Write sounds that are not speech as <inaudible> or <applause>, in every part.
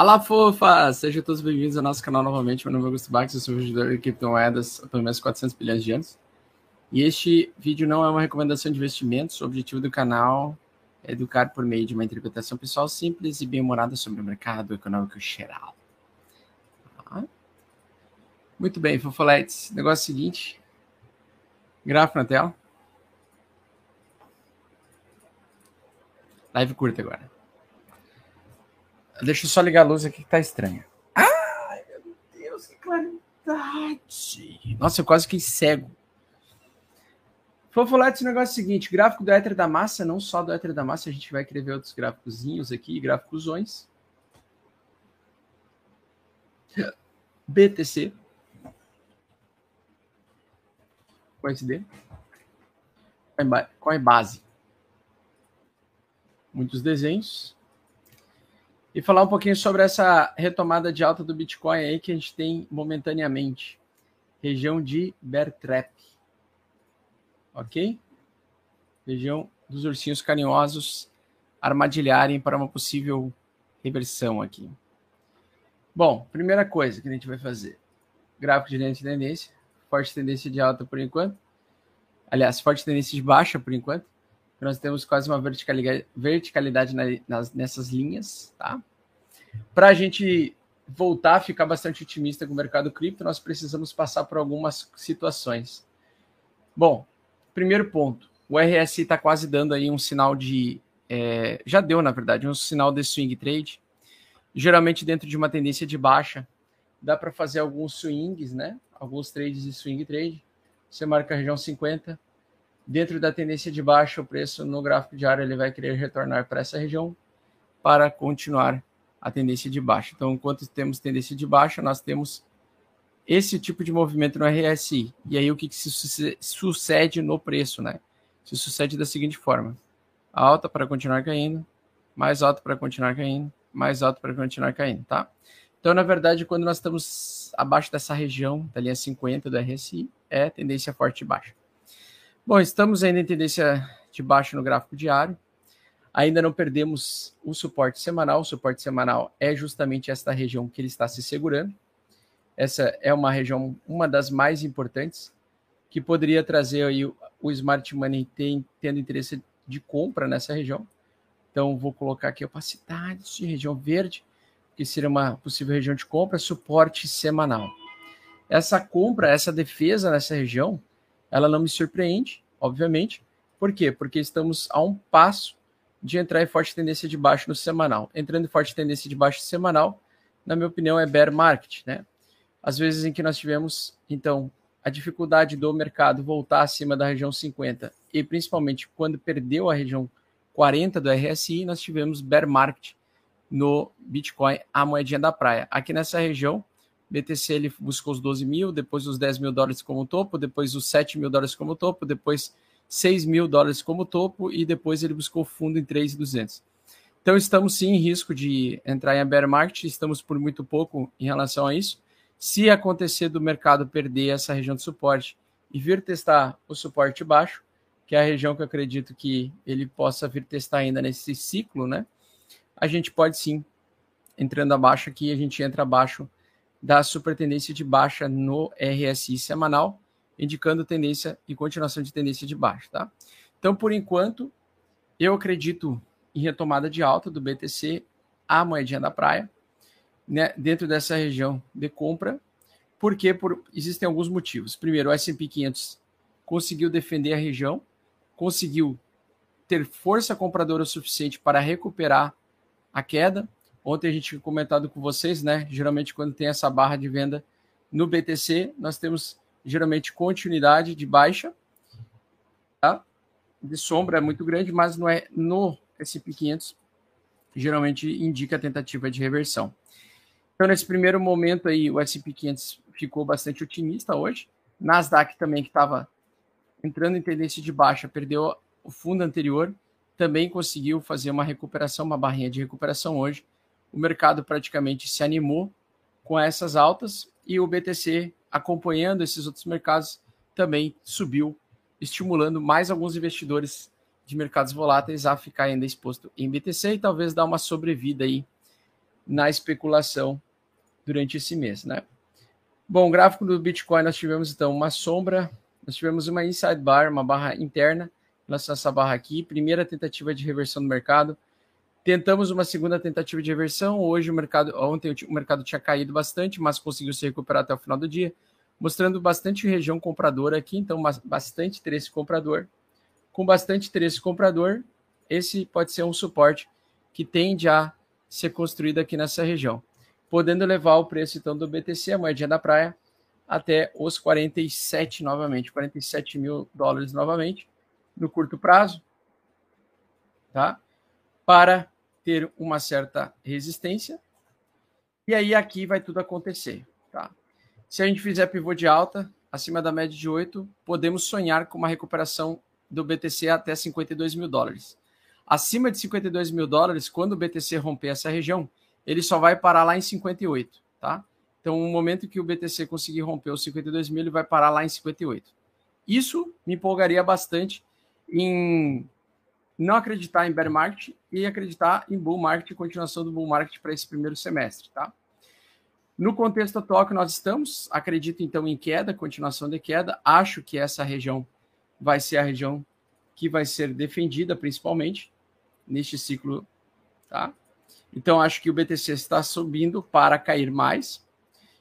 Fala, fofa! Sejam todos bem-vindos ao nosso canal novamente. Meu nome é Augusto Bax, eu sou investidor de criptomoedas há pelo menos 400 bilhões de anos. E este vídeo não é uma recomendação de investimentos. O objetivo do canal é educar por meio de uma interpretação pessoal simples e bem-humorada sobre o mercado econômico geral. Tá? Muito bem, fofoletes. Negócio seguinte. Gráfico na tela. Live curta agora. Deixa eu só ligar a luz aqui que tá estranha. Ai, meu Deus, que claridade. Nossa, eu quase fiquei cego. Vou falar desse negócio seguinte: gráfico do Ether da massa, não só do Ether da massa, a gente vai querer ver outros gráficozinhos aqui, gráficosões. BTC. É base? Muitos desenhos e falar um pouquinho sobre essa retomada de alta do Bitcoin aí que a gente tem momentaneamente. Região de Bear Trap. Ok? Região dos ursinhos carinhosos armadilharem para uma possível reversão aqui. Bom, primeira coisa que a gente vai fazer. Gráfico de lente de tendência. Forte tendência de alta por enquanto. Aliás, forte tendência de baixa por enquanto nós temos quase uma verticalidade, verticalidade nessas linhas, tá? Para a gente voltar a ficar bastante otimista com o mercado cripto, nós precisamos passar por algumas situações. Bom, primeiro ponto, o RSI está quase dando aí um sinal de, é, já deu na verdade, um sinal de swing trade. Geralmente dentro de uma tendência de baixa, dá para fazer alguns swings, né? Alguns trades de swing trade. Você marca a região 50, Dentro da tendência de baixa, o preço no gráfico diário ele vai querer retornar para essa região para continuar a tendência de baixa. Então, enquanto temos tendência de baixa, nós temos esse tipo de movimento no RSI. E aí, o que, que se sucede no preço, né? Se sucede da seguinte forma: alta para continuar caindo, mais alta para continuar caindo, mais alta para continuar caindo, tá? Então, na verdade, quando nós estamos abaixo dessa região, da linha 50 do RSI, é tendência forte e baixa. Bom, estamos ainda em tendência de baixo no gráfico diário. Ainda não perdemos o suporte semanal. O suporte semanal é justamente esta região que ele está se segurando. Essa é uma região, uma das mais importantes, que poderia trazer aí o, Smart Money tendo interesse de compra nessa região. Então, vou colocar aqui opacidade de região verde, que seria uma possível região de compra, suporte semanal. Essa compra, essa defesa nessa região, ela não me surpreende, obviamente. Por quê? Porque estamos a um passo de entrar em forte tendência de baixo no semanal. Entrando em forte tendência de baixo semanal, na minha opinião, é bear market, né? Às vezes em que nós tivemos, então, a dificuldade do mercado voltar acima da região 50 e principalmente quando perdeu a região 40 do RSI, nós tivemos bear market no Bitcoin, a moedinha da praia. Aqui nessa região, BTC ele buscou os 12 mil, depois os 10 mil dólares como topo, depois os 7 mil dólares como topo, depois 6 mil dólares como topo e depois ele buscou fundo em 3,200. Então estamos sim em risco de entrar em bear market, estamos por muito pouco em relação a isso. Se acontecer do mercado perder essa região de suporte e vir testar o suporte baixo, que é a região que eu acredito que ele possa vir testar ainda nesse ciclo, né? A gente pode sim, entrando abaixo aqui, a gente entra abaixo da supertendência de baixa no RSI semanal, indicando tendência e continuação de tendência de baixa, tá? Então, por enquanto, eu acredito em retomada de alta do BTC, a moedinha da praia, né, dentro dessa região de compra, porque por, existem alguns motivos. Primeiro, o S&P 500 conseguiu defender a região, conseguiu ter força compradora suficiente para recuperar a queda, Ontem a gente tinha comentado com vocês, né? Geralmente, quando tem essa barra de venda no BTC, nós temos geralmente continuidade de baixa, tá? De sombra é muito grande, mas não é no S&P 500 geralmente indica tentativa de reversão. Então, nesse primeiro momento aí, o S&P 500 ficou bastante otimista hoje. Nasdaq também, que estava entrando em tendência de baixa, perdeu o fundo anterior, também conseguiu fazer uma recuperação, uma barrinha de recuperação hoje o mercado praticamente se animou com essas altas e o BTC, acompanhando esses outros mercados, também subiu, estimulando mais alguns investidores de mercados voláteis a ficar ainda exposto em BTC e talvez dar uma sobrevida aí na especulação durante esse mês, né? Bom, gráfico do Bitcoin nós tivemos então uma sombra, nós tivemos uma inside bar, uma barra interna, relação a essa barra aqui, primeira tentativa de reversão do mercado. Tentamos uma segunda tentativa de reversão. Hoje o mercado, ontem o mercado tinha caído bastante, mas conseguiu se recuperar até o final do dia, mostrando bastante região compradora aqui, então bastante interesse comprador. Com bastante interesse comprador, esse pode ser um suporte que tende a ser construído aqui nessa região, podendo levar o preço então do BTC, a moedinha da praia, até os 47 novamente, 47 mil dólares novamente, no curto prazo, tá? Para ter uma certa resistência. E aí aqui vai tudo acontecer, tá? Se a gente fizer pivô de alta, acima da média de 8, podemos sonhar com uma recuperação do BTC até 52 mil dólares. Acima de 52 mil dólares, quando o BTC romper essa região, ele só vai parar lá em 58, tá? Então, no momento que o BTC conseguir romper os 52 mil, ele vai parar lá em 58. Isso me empolgaria bastante em não acreditar em bear market e acreditar em bull market, continuação do bull market para esse primeiro semestre, tá? No contexto atual que nós estamos, acredito então em queda, continuação de queda. Acho que essa região vai ser a região que vai ser defendida principalmente neste ciclo, tá? Então acho que o BTC está subindo para cair mais.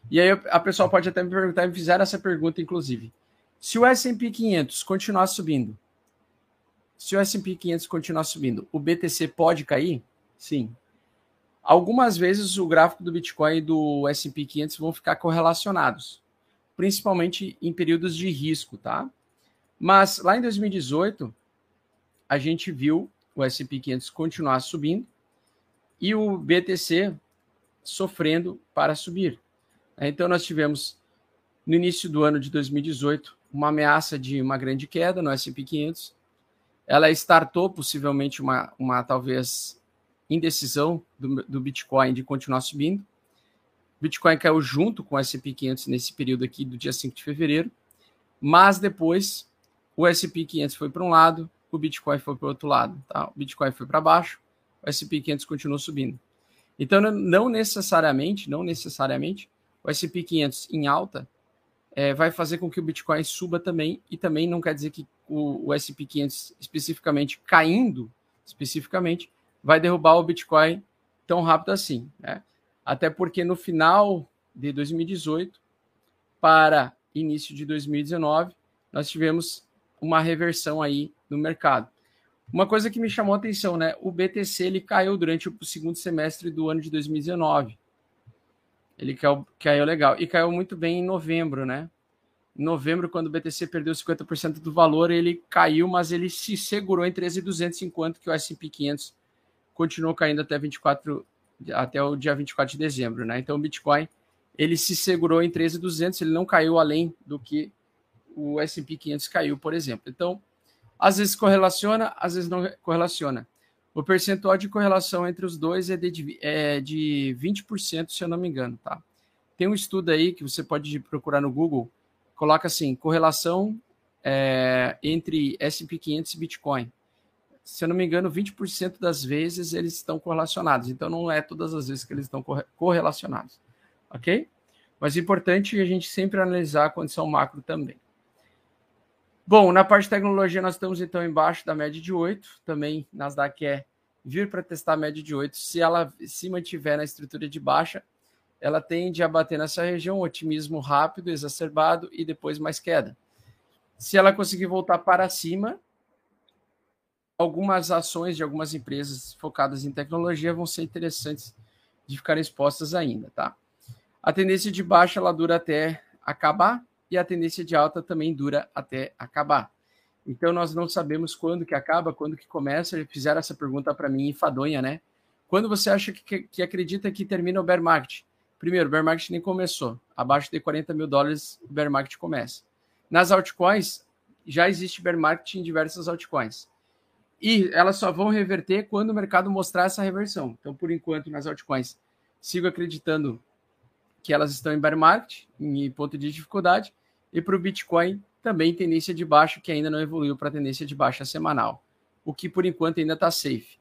E aí a pessoa pode até me perguntar, me fizeram essa pergunta inclusive. Se o S&P 500 continuar subindo, se o S&P 500 continuar subindo, o BTC pode cair? Sim. Algumas vezes o gráfico do Bitcoin e do S&P 500 vão ficar correlacionados, principalmente em períodos de risco, tá? Mas lá em 2018, a gente viu o S&P 500 continuar subindo e o BTC sofrendo para subir. Então nós tivemos no início do ano de 2018 uma ameaça de uma grande queda no S&P 500 ela startou possivelmente uma, uma talvez indecisão do, do Bitcoin de continuar subindo. Bitcoin caiu junto com o S&P 500 nesse período aqui do dia 5 de fevereiro, mas depois o S&P 500 foi para um lado, o Bitcoin foi para o outro lado, tá? O Bitcoin foi para baixo, o S&P 500 continuou subindo. Então não necessariamente, não necessariamente o S&P 500 em alta é, vai fazer com que o Bitcoin suba também, e também não quer dizer que o, o SP 500 especificamente caindo, especificamente, vai derrubar o Bitcoin tão rápido assim. Né? Até porque no final de 2018 para início de 2019, nós tivemos uma reversão aí no mercado. Uma coisa que me chamou a atenção, né? O BTC ele caiu durante o segundo semestre do ano de 2019. Ele caiu, caiu legal. E caiu muito bem em novembro, né? Em novembro, quando o BTC perdeu 50% do valor, ele caiu, mas ele se segurou em 13.200, enquanto que o S&P 500 continuou caindo até 24 até o dia 24 de dezembro, né? Então o Bitcoin ele se segurou em 13.200, ele não caiu além do que o S&P 500 caiu, por exemplo. Então, às vezes correlaciona, às vezes não correlaciona. O percentual de correlação entre os dois é de, é de 20%, se eu não me engano, tá? Tem um estudo aí que você pode procurar no Google, coloca assim, correlação é, entre S&P 500 e Bitcoin. Se eu não me engano, 20% das vezes eles estão correlacionados. Então, não é todas as vezes que eles estão correlacionados. Ok? Mas é importante a gente sempre analisar a condição macro também. Bom, na parte de tecnologia, nós estamos então embaixo da média de 8. Também Nasdaq quer vir para testar a média de 8. Se ela se mantiver na estrutura de baixa, ela tende a bater nessa região, otimismo rápido, exacerbado e depois mais queda. Se ela conseguir voltar para cima, algumas ações de algumas empresas focadas em tecnologia vão ser interessantes de ficarem expostas ainda, tá? A tendência de baixa ela dura até acabar, e a tendência de alta também dura até acabar. Então nós não sabemos quando que acaba, quando que começa. Fizeram essa pergunta para mim enfadonha, né? Quando você acha que, que, acredita que termina o bear market? Primeiro, o bear market nem começou. Abaixo de 40 mil dólares, o bear market começa. Nas altcoins, já existe bear market em diversas altcoins. E elas só vão reverter quando o mercado mostrar essa reversão. Então, por enquanto, nas altcoins, sigo acreditando que elas estão em bear market, em ponto de dificuldade, e para o Bitcoin, também tendência de baixa, que ainda não evoluiu para tendência de baixa semanal, o que por enquanto ainda está safe.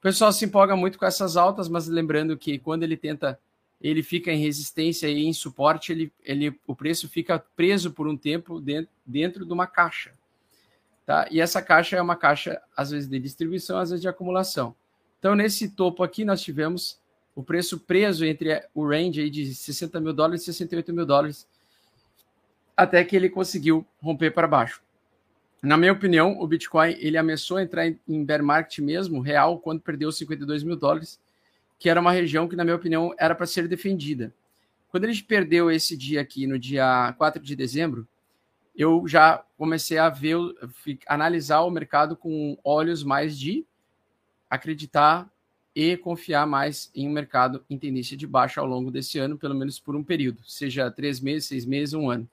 pessoal se empolga muito com essas altas, mas lembrando que quando ele tenta, ele fica em resistência e em suporte, ele, ele, o preço fica preso por um tempo dentro, dentro de uma caixa. Tá? E essa caixa é uma caixa, às vezes, de distribuição, às vezes de acumulação. Então, nesse topo aqui, nós tivemos o preço preso entre o range aí de 60 mil dólares e 68 mil dólares, até que ele conseguiu romper para baixo. Na minha opinião, o Bitcoin ele ameaçou entrar em bear market mesmo, real, quando perdeu 52 mil dólares, que era uma região que, na minha opinião, era para ser defendida. Quando ele perdeu esse dia aqui, no dia 4 de dezembro, eu já comecei a ver, analisar o mercado com olhos mais de acreditar e confiar mais em um mercado em tendência de baixa ao longo desse ano, pelo menos por um período, seja três meses, seis meses, um ano.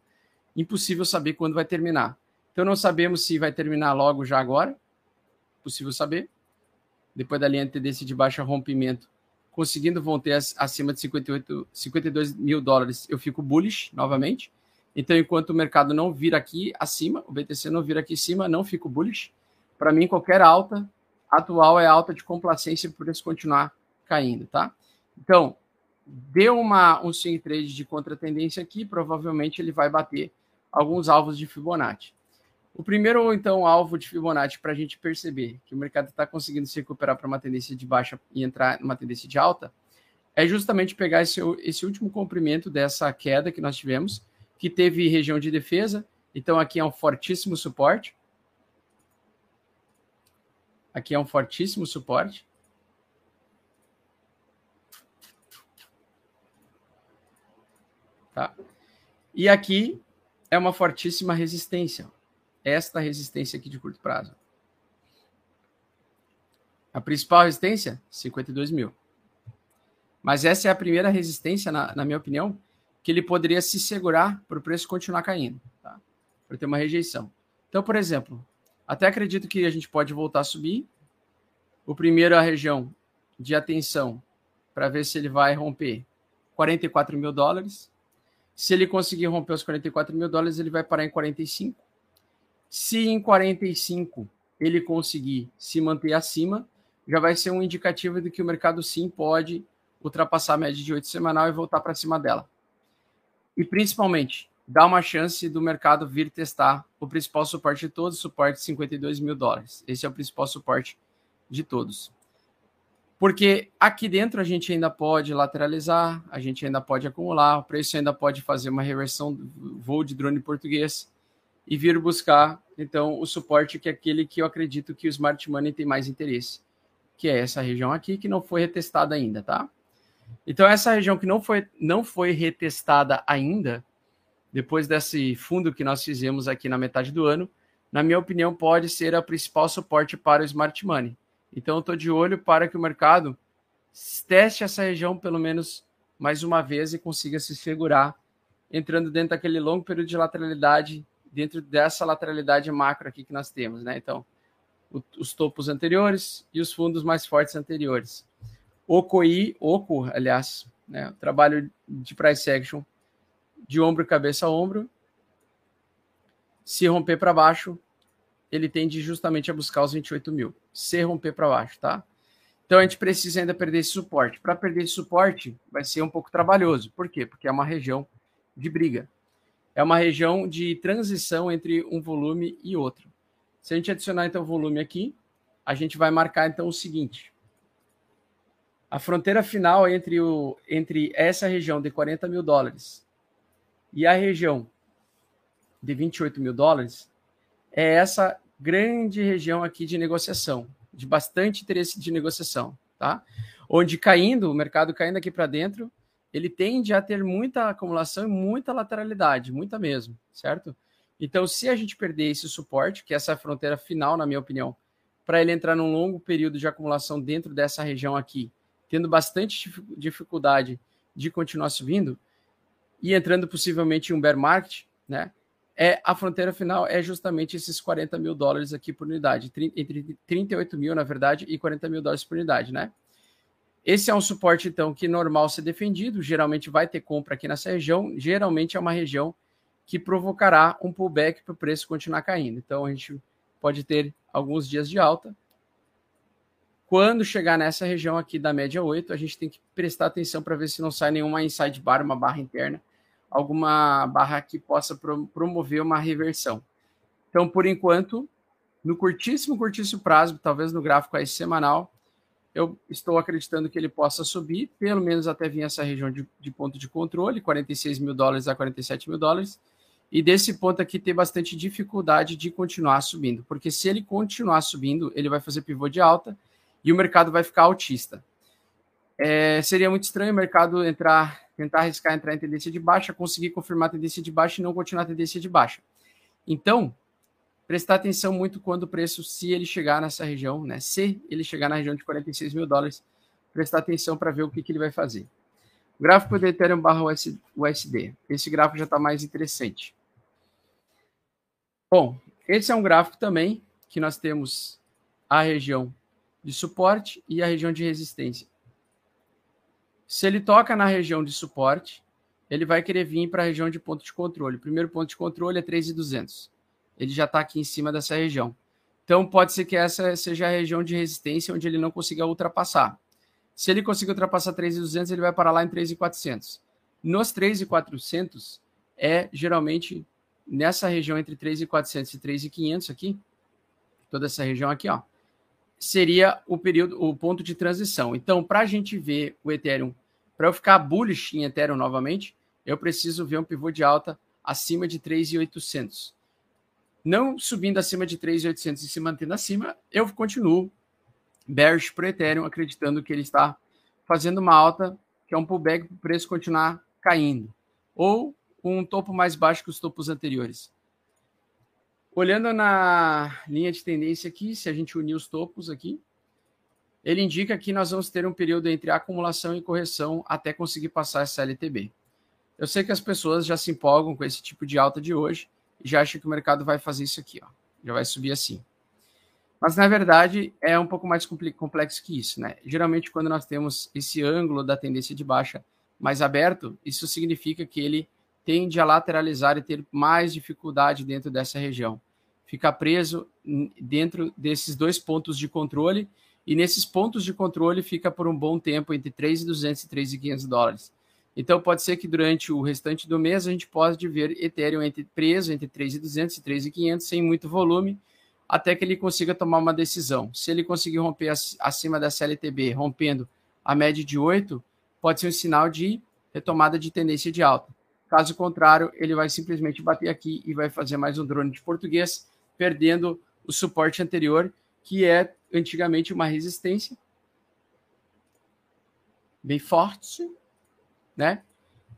Impossível saber quando vai terminar. Então não sabemos se vai terminar logo já agora, possível saber. Depois da linha de tendência de baixa rompimento, conseguindo voltar acima de 58, 52 mil dólares, eu fico bullish novamente. Então, enquanto o mercado não vir aqui acima, o BTC não vir aqui em cima, não fico bullish. Para mim, qualquer alta atual é alta de complacência por isso continuar caindo, tá? Então, deu uma, um swing trade de contratendência aqui, provavelmente ele vai bater alguns alvos de Fibonacci. O primeiro, então, alvo de Fibonacci para a gente perceber que o mercado está conseguindo se recuperar para uma tendência de baixa e entrar numa tendência de alta, é justamente pegar esse, esse último comprimento dessa queda que nós tivemos, que teve região de defesa, então aqui é um fortíssimo suporte, Aqui é um fortíssimo suporte. Tá? E aqui é uma fortíssima resistência. Esta resistência aqui de curto prazo. A principal resistência, 52 mil. Mas essa é a primeira resistência, na, na minha opinião, que ele poderia se segurar para o preço continuar caindo, tá? para ter uma rejeição. Então, por exemplo, até acredito que a gente pode voltar a subir. O primeiro a região de atenção para ver se ele vai romper 44 mil dólares. Se ele conseguir romper os 44 mil dólares, ele vai parar em 45. Se em 45 ele conseguir se manter acima, já vai ser um indicativo de que o mercado sim pode ultrapassar a média de 8 semanal e voltar para cima dela. E principalmente, dá uma chance do mercado vir testar o principal suporte de todos, suporte de 52 mil dólares. Esse é o principal suporte de todos. Porque aqui dentro a gente ainda pode lateralizar, a gente ainda pode acumular, o preço ainda pode fazer uma reversão voo de drone português e vir buscar, então, o suporte que é aquele que eu acredito que o Smart Money tem mais interesse, que é essa região aqui que não foi retestada ainda, tá? Então, essa região que não foi, não foi retestada ainda, depois desse fundo que nós fizemos aqui na metade do ano, na minha opinião, pode ser a principal suporte para o smart money. Então, estou de olho para que o mercado teste essa região pelo menos mais uma vez e consiga se segurar, entrando dentro daquele longo período de lateralidade, dentro dessa lateralidade macro aqui que nós temos, né? Então, o, os topos anteriores e os fundos mais fortes anteriores. OCOI, OCO, aliás, né? Trabalho de price action de ombro cabeça a ombro. Se romper para baixo, ele tende justamente a buscar os 28 mil. Se romper para baixo, tá? Então a gente precisa ainda perder esse suporte. Para perder esse suporte, vai ser um pouco trabalhoso. Por quê? Porque é uma região de briga. É uma região de transição entre um volume e outro. Se a gente adicionar então o volume aqui, a gente vai marcar então o seguinte: a fronteira final entre, o, entre essa região de 40 mil dólares e a região de 28 mil dólares é essa grande região aqui de negociação, de bastante interesse de negociação, tá? Onde caindo, o mercado caindo aqui para dentro, ele tende a ter muita acumulação e muita lateralidade, muita mesmo, certo? Então, se a gente perder esse suporte, que é essa fronteira final, na minha opinião, para ele entrar num longo período de acumulação dentro dessa região aqui, tendo bastante dificuldade de continuar subindo, e entrando possivelmente em um bear market, né? É, a fronteira final é justamente esses 40 mil dólares aqui por unidade, entre 38 mil, na verdade, e 40 mil dólares por unidade, né? Esse é um suporte, então, que normal ser defendido, geralmente vai ter compra aqui nessa região, geralmente é uma região que provocará um pullback para o preço continuar caindo. Então, a gente pode ter alguns dias de alta, Quando chegar nessa região aqui da média 8, a gente tem que prestar atenção para ver se não sai nenhuma inside bar, uma barra interna, alguma barra que possa promover uma reversão. Então, por enquanto, no curtíssimo, curtíssimo prazo, talvez no gráfico aí semanal, eu estou acreditando que ele possa subir, pelo menos até vir essa região de, de ponto de controle, 46 mil dólares a 47 mil dólares, e desse ponto aqui ter bastante dificuldade de continuar subindo, porque se ele continuar subindo, ele vai fazer pivô de alta e o mercado vai ficar altista. É, seria muito estranho o mercado entrar, tentar arriscar entrar em tendência de baixa, conseguir confirmar a tendência de baixa e não continuar a tendência de baixa. Então, prestar atenção muito quando o preço, se ele chegar nessa região, né? Se ele chegar na região de 46 mil dólares, prestar atenção para ver o que, que ele vai fazer. O gráfico do Ethereum barra USD. Esse gráfico já está mais interessante. Bom, esse é um gráfico também que nós temos a região de suporte e a região de resistência. Se ele toca na região de suporte, ele vai querer vir para a região de ponto de controle. O primeiro ponto de controle é 3,200. Ele já está aqui em cima dessa região. Então, pode ser que essa seja a região de resistência onde ele não consiga ultrapassar. Se ele conseguir ultrapassar 3,200, ele vai parar lá em 3,400. Nos 3,400 é geralmente nessa região entre 3,400 e 3,500 aqui, toda essa região aqui, ó, seria o período, o ponto de transição. Então, para a gente ver o Ethereum, para eu ficar bullish em Ethereum novamente, eu preciso ver um pivô de alta acima de 3,800. Não subindo acima de 3,800 e se mantendo acima, eu continuo bearish para o Ethereum, acreditando que ele está fazendo uma alta, que é um pullback para o preço continuar caindo. Ou um topo mais baixo que os topos anteriores. Olhando na linha de tendência aqui, se a gente unir os topos aqui, ele indica que nós vamos ter um período entre acumulação e correção até conseguir passar essa LTB. Eu sei que as pessoas já se empolgam com esse tipo de alta de hoje já acham que o mercado vai fazer isso aqui, ó. Já vai subir assim. Mas na verdade é um pouco mais complexo que isso, né? Geralmente quando nós temos esse ângulo da tendência de baixa mais aberto, isso significa que ele tende a lateralizar e ter mais dificuldade dentro dessa região. Fica preso dentro desses dois pontos de controle e nesses pontos de controle fica por um bom tempo entre 3.200 e 3.500 dólares. Então pode ser que durante o restante do mês a gente possa ver Ethereum entre, preso entre 3.200 e 3.500 sem muito volume, até que ele consiga tomar uma decisão. Se ele conseguir romper acima da CLTB, rompendo a média de 8, pode ser um sinal de retomada de tendência de alta. Caso contrário, ele vai simplesmente bater aqui e vai fazer mais um drone de português, perdendo o suporte anterior, que é antigamente uma resistência bem forte, né?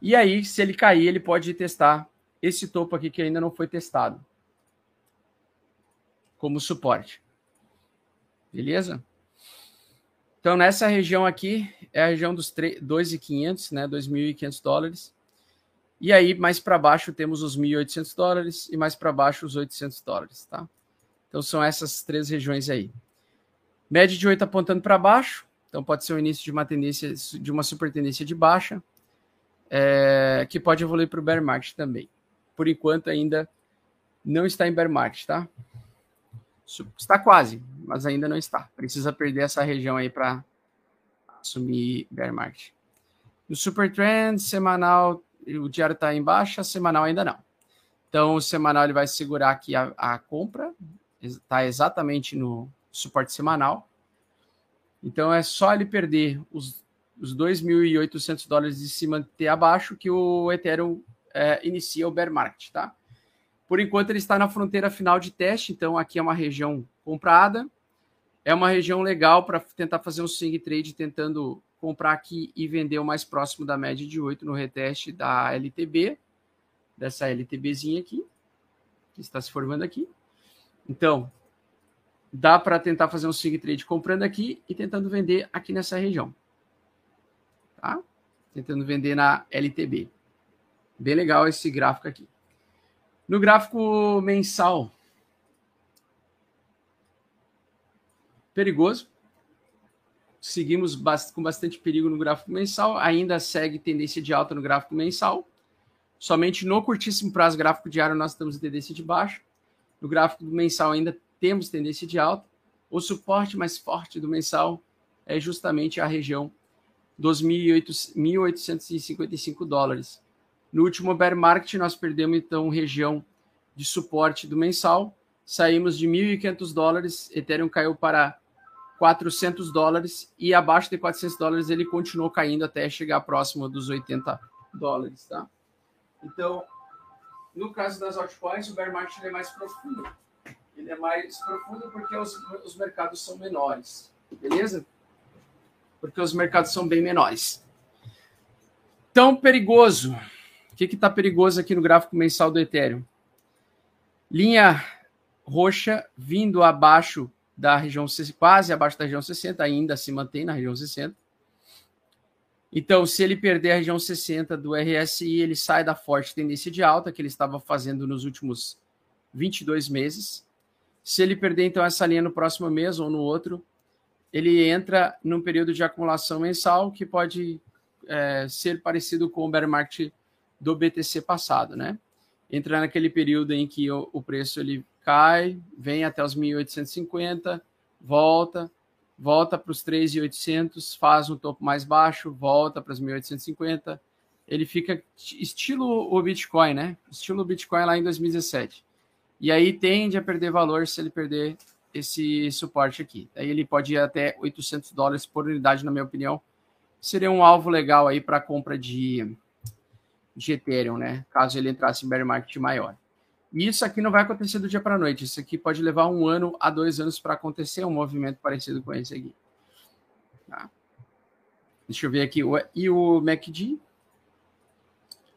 E aí, se ele cair, ele pode testar esse topo aqui que ainda não foi testado como suporte. Beleza? Então, nessa região aqui, é a região dos 2.500, né? 2.500 dólares. E aí, mais para baixo, temos os 1.800 dólares e mais para baixo, os 800 dólares, tá? Então, são essas três regiões aí. Média de 8 apontando para baixo, então pode ser o início de uma tendência, de uma super tendência de baixa, é, que pode evoluir para o bear market também. Por enquanto, ainda não está em bear market, tá? Está quase, mas ainda não está. Precisa perder essa região aí para assumir bear market. No super trend semanal o diário está em baixa, semanal ainda não. Então, o semanal ele vai segurar aqui a, a compra, está exatamente no suporte semanal. Então, é só ele perder os, os 2.800 dólares e se manter abaixo que o Ethereum é, inicia o bear market, tá? Por enquanto, ele está na fronteira final de teste, então aqui é uma região comprada. É uma região legal para tentar fazer um swing trade, tentando comprar aqui e vender o mais próximo da média de 8 no reteste da LTB, dessa LTBzinha aqui, que está se formando aqui. Então, dá para tentar fazer um swing trade comprando aqui e tentando vender aqui nessa região. Tá? Tentando vender na LTB. Bem legal esse gráfico aqui. No gráfico mensal, perigoso, seguimos com bastante perigo no gráfico mensal, ainda segue tendência de alta no gráfico mensal. Somente no curtíssimo prazo gráfico diário nós estamos em tendência de baixa. No gráfico mensal ainda temos tendência de alta. O suporte mais forte do mensal é justamente a região dos 1.855 dólares. No último bear market, nós perdemos então região de suporte do mensal, saímos de 1.500 dólares, Ethereum caiu para 400 dólares e abaixo de 400 dólares ele continuou caindo até chegar próximo dos 80 dólares, tá? Então, no caso das altcoins, o bear market é mais profundo. Ele é mais profundo porque os, os mercados são menores, beleza? Porque os mercados são bem menores. Então, perigoso. O que está perigoso aqui no gráfico mensal do Ethereum? Linha roxa vindo abaixo da região, quase abaixo da região 60, ainda se mantém na região 60. Então, se ele perder a região 60 do RSI, ele sai da forte tendência de alta que ele estava fazendo nos últimos 22 meses. Se ele perder, então, essa linha no próximo mês ou no outro, ele entra num período de acumulação mensal que pode é, ser parecido com o bear market do BTC passado, né? Entra naquele período em que o, o preço ele cai, vem até os 1.850, volta, volta para os 3.800, faz um topo mais baixo, volta para os 1.850. Ele fica estilo o Bitcoin, né? Estilo o Bitcoin lá em 2017. E aí tende a perder valor se ele perder esse suporte aqui. Aí ele pode ir até 800 dólares por unidade, na minha opinião. Seria um alvo legal aí para compra de, de Ethereum, né? Caso ele entrasse em bear market maior. E isso aqui não vai acontecer do dia para a noite. Isso aqui pode levar um ano a dois anos para acontecer um movimento parecido com esse aqui. Tá? Deixa eu ver aqui. E o MACD?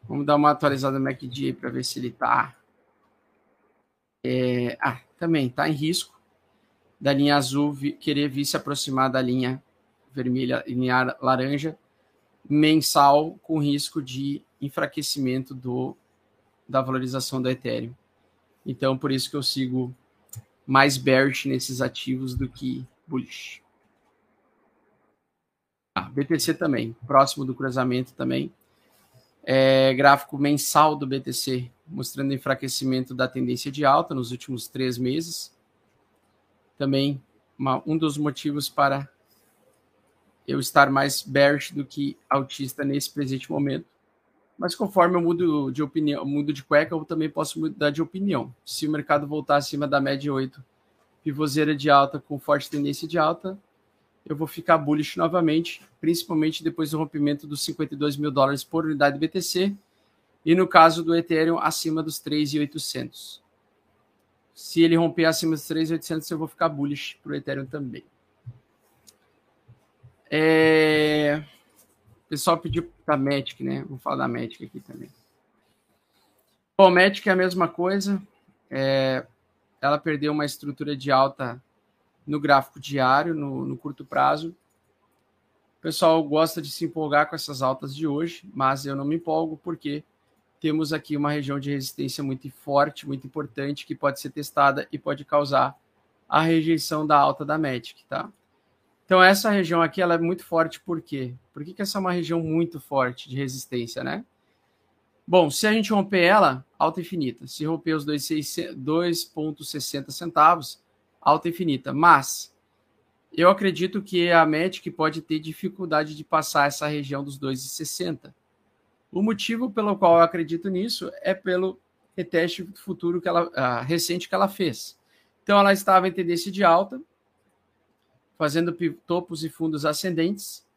Vamos dar uma atualizada no MACD para ver se ele está. É... Ah, também está em risco da linha azul vi... querer vir se aproximar da linha vermelha, linha laranja, mensal, com risco de enfraquecimento do, da valorização do Ethereum. Então, por isso que eu sigo mais bearish nesses ativos do que bullish. Ah, BTC também, próximo do cruzamento também. É, gráfico mensal do BTC, mostrando enfraquecimento da tendência de alta nos últimos três meses. Também uma, um dos motivos para eu estar mais bearish do que altista nesse presente momento. Mas conforme eu mudo de opinião, mudo de cueca, eu também posso mudar de opinião. Se o mercado voltar acima da média 8, pivoseira de alta com forte tendência de alta, eu vou ficar bullish novamente, principalmente depois do rompimento dos 52 mil dólares por unidade BTC e no caso do Ethereum acima dos 3.800. Se ele romper acima dos 3.800, eu vou ficar bullish para o Ethereum também. É... O pessoal pediu da Magic, né? Vou falar da Magic aqui também. Bom, Magic é a mesma coisa. É, ela perdeu uma estrutura de alta no gráfico diário, no, no curto prazo. O pessoal gosta de se empolgar com essas altas de hoje, mas eu não me empolgo porque temos aqui uma região de resistência muito forte, muito importante, que pode ser testada e pode causar a rejeição da alta da Magic, tá? Então, essa região aqui ela é muito forte, por quê? Por que, que essa é uma região muito forte de resistência, né? Bom, se a gente romper ela, alta infinita. Se romper os 2,60 centavos, alta infinita. Mas eu acredito que a METIC pode ter dificuldade de passar essa região dos 2,60. O motivo pelo qual eu acredito nisso é pelo reteste futuro que ela, uh, recente que ela fez. Então, ela estava em tendência de alta, fazendo topos e fundos ascendentes.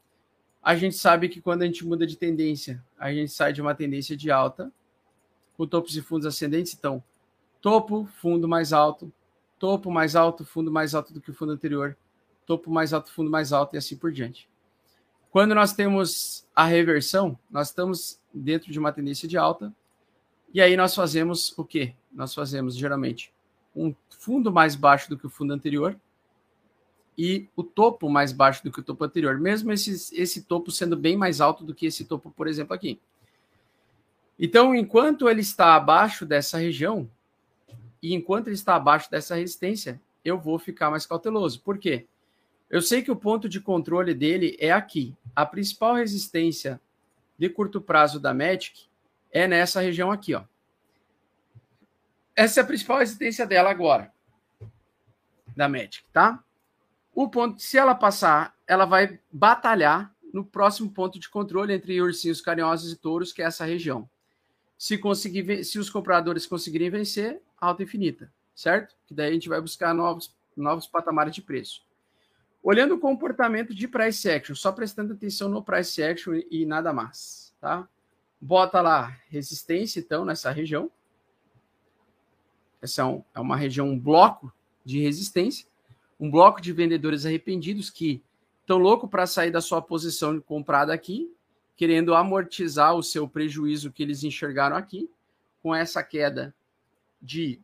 A gente sabe que quando a gente muda de tendência, a gente sai de uma tendência de alta, com topos e fundos ascendentes. Então, topo, fundo mais alto, topo mais alto, fundo mais alto do que o fundo anterior, topo mais alto, fundo mais alto e assim por diante. Quando nós temos a reversão, nós estamos dentro de uma tendência de alta, e aí nós fazemos o quê? Nós fazemos geralmente um fundo mais baixo do que o fundo anterior, e o topo mais baixo do que o topo anterior, mesmo esse, esse topo sendo bem mais alto do que esse topo, por exemplo, aqui. Então, enquanto ele está abaixo dessa região, e enquanto ele está abaixo dessa resistência, eu vou ficar mais cauteloso. Por quê? Eu sei que o ponto de controle dele é aqui. A principal resistência de curto prazo da Magic é nessa região aqui, ó. Essa é a principal resistência dela agora, da Magic, tá? O ponto, se ela passar, ela vai batalhar no próximo ponto de controle entre ursinhos carinhosos e touros, que é essa região. Se conseguir, se os compradores conseguirem vencer, alta infinita, certo? Que daí a gente vai buscar novos, novos patamares de preço. Olhando o comportamento de price action, só prestando atenção no price action e, nada mais, tá? Bota lá resistência, então, nessa região. Essa é, é uma região, um bloco de resistência, um bloco de vendedores arrependidos que estão loucos para sair da sua posição comprada aqui, querendo amortizar o seu prejuízo que eles enxergaram aqui, com essa queda de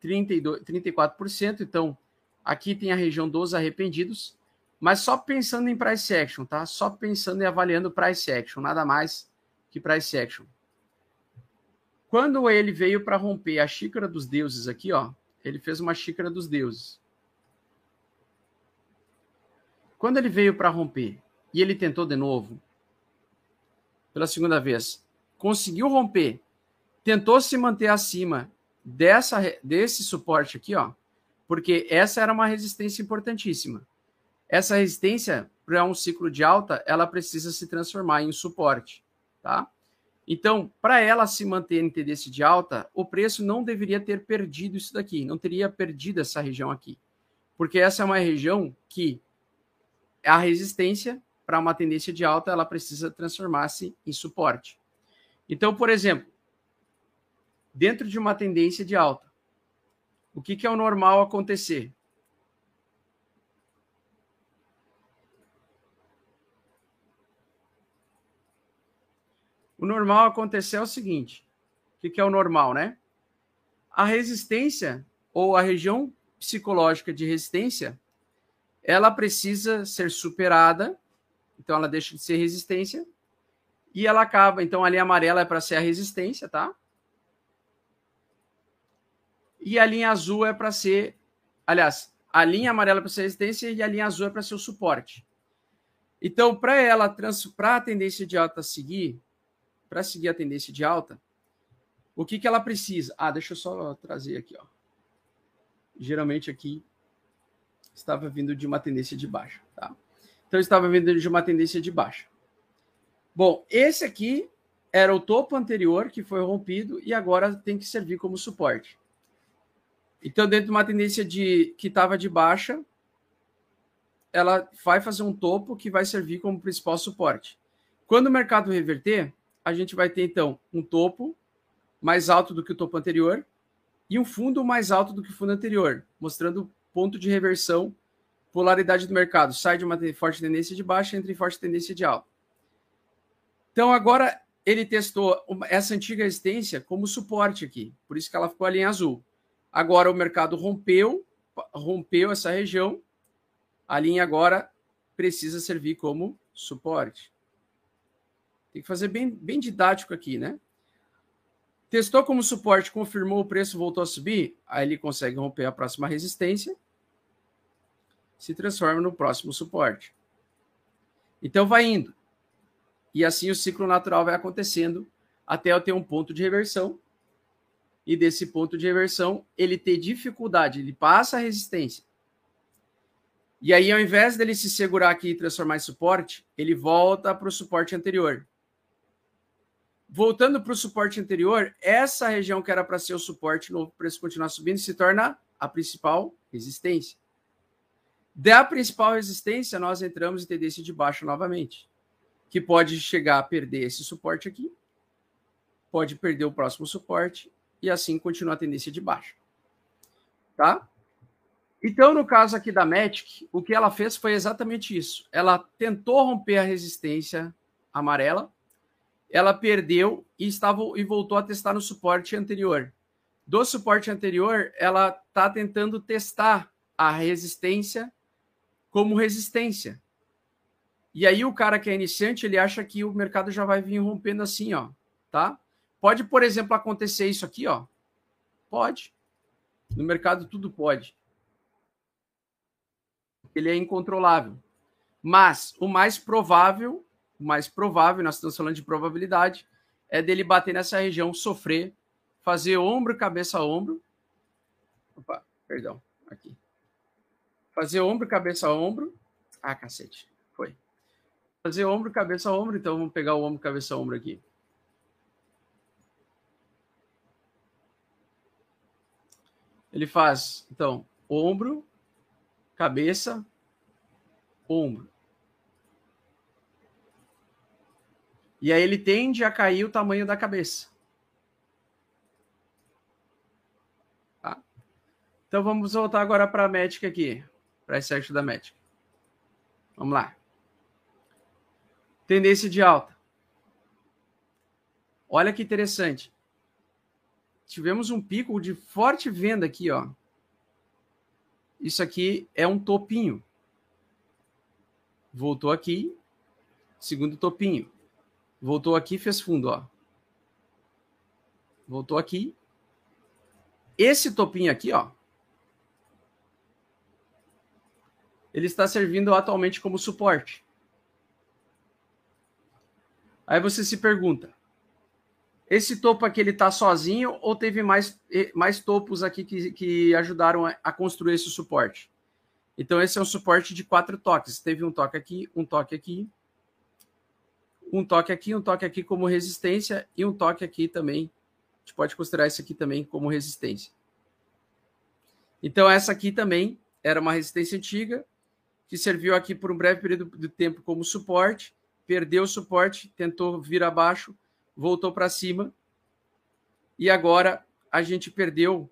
32, 34%. Então, aqui tem a região dos arrependidos, mas só pensando em price action, tá? Só pensando e avaliando price action, nada mais que price action. Quando ele veio para romper a xícara dos deuses aqui, ó, ele fez uma xícara dos deuses. Quando ele veio para romper e ele tentou de novo, pela segunda vez, conseguiu romper, tentou se manter acima dessa, desse suporte aqui, ó, porque essa era uma resistência importantíssima. Essa resistência, para um ciclo de alta, ela precisa se transformar em suporte, tá? Então, para ela se manter em tendência de alta, o preço não deveria ter perdido isso daqui, não teria perdido essa região aqui. Porque essa é uma região que a resistência para uma tendência de alta, ela precisa transformar-se em suporte. Então, por exemplo, dentro de uma tendência de alta, o que, que é o normal acontecer? O normal acontecer é o seguinte: o que é o normal, né? A resistência ou a região psicológica de resistência, ela precisa ser superada, então ela deixa de ser resistência e ela acaba. Então a linha amarela é para ser a resistência, tá? E a linha azul é para ser, aliás, a linha amarela é para ser resistência e a linha azul é para ser o suporte. Então, para ela, para a tendência de alta seguir, para seguir a tendência de alta, o que, que ela precisa? Ah, deixa eu só trazer aqui, ó. Geralmente aqui estava vindo de uma tendência de baixa, tá? Então estava vindo de uma tendência de baixa. Bom, esse aqui era o topo anterior que foi rompido e agora tem que servir como suporte. Então, dentro de uma tendência de que estava de baixa, ela vai fazer um topo que vai servir como principal suporte. Quando o mercado reverter, a gente vai ter então um topo mais alto do que o topo anterior e um fundo mais alto do que o fundo anterior, mostrando ponto de reversão, polaridade do mercado. Sai de uma forte tendência de baixa, entra em forte tendência de alta. Então agora ele testou essa antiga resistência como suporte aqui, por isso que ela ficou ali em azul. Agora o mercado rompeu, rompeu essa região, a linha agora precisa servir como suporte. Tem que fazer bem, bem didático aqui, né? Testou como suporte, confirmou o preço, voltou a subir, aí ele consegue romper a próxima resistência, se transforma no próximo suporte. Então vai indo. E assim o ciclo natural vai acontecendo até eu ter um ponto de reversão. E desse ponto de reversão, ele ter dificuldade, ele passa a resistência. E aí, ao invés dele se segurar aqui e transformar em suporte, ele volta para o suporte anterior. Voltando para o suporte anterior, essa região que era para ser o suporte no preço continuar subindo se torna a principal resistência. Da principal resistência, nós entramos em tendência de baixa novamente, que pode chegar a perder esse suporte aqui, pode perder o próximo suporte e assim continuar a tendência de baixa. Tá? Então, no caso aqui da Matic, o que ela fez foi exatamente isso. Ela tentou romper a resistência amarela, ela perdeu e estava e voltou a testar no suporte anterior. Do suporte anterior, ela está tentando testar a resistência como resistência. E aí o cara que é iniciante, ele acha que o mercado já vai vir rompendo assim, ó, tá? Pode, por exemplo, acontecer isso aqui, ó. Pode. No mercado tudo pode. Ele é incontrolável. Mas o mais provável mais provável, nós estamos falando de probabilidade, é dele bater nessa região, sofrer, fazer ombro, cabeça ombro. Opa, perdão, aqui. Fazer ombro, cabeça, ombro. Ah, cacete. Foi. Fazer ombro, cabeça, ombro. Então vamos pegar o ombro, cabeça, ombro aqui. Ele faz, então, ombro, cabeça, ombro. E aí ele tende a cair o tamanho da cabeça. Tá? Então vamos voltar agora para a médica aqui, para esse arte da médica. Vamos lá. Tendência de alta. Olha que interessante. Tivemos um pico de forte venda aqui, ó. Isso aqui é um topinho. Voltou aqui, segundo topinho. Voltou aqui, fez fundo, ó. Voltou aqui. Esse topinho aqui, ó. Ele está servindo atualmente como suporte. Aí você se pergunta: esse topo aqui ele está sozinho ou teve mais, mais topos aqui que, que ajudaram a, a construir esse suporte? Então, esse é um suporte de quatro toques. Teve um toque aqui, um toque aqui, um toque aqui, um toque aqui como resistência e um toque aqui também. A gente pode considerar isso aqui também como resistência. Então, essa aqui também era uma resistência antiga, que serviu aqui por um breve período de tempo como suporte, perdeu o suporte, tentou vir abaixo, voltou para cima, e agora a gente perdeu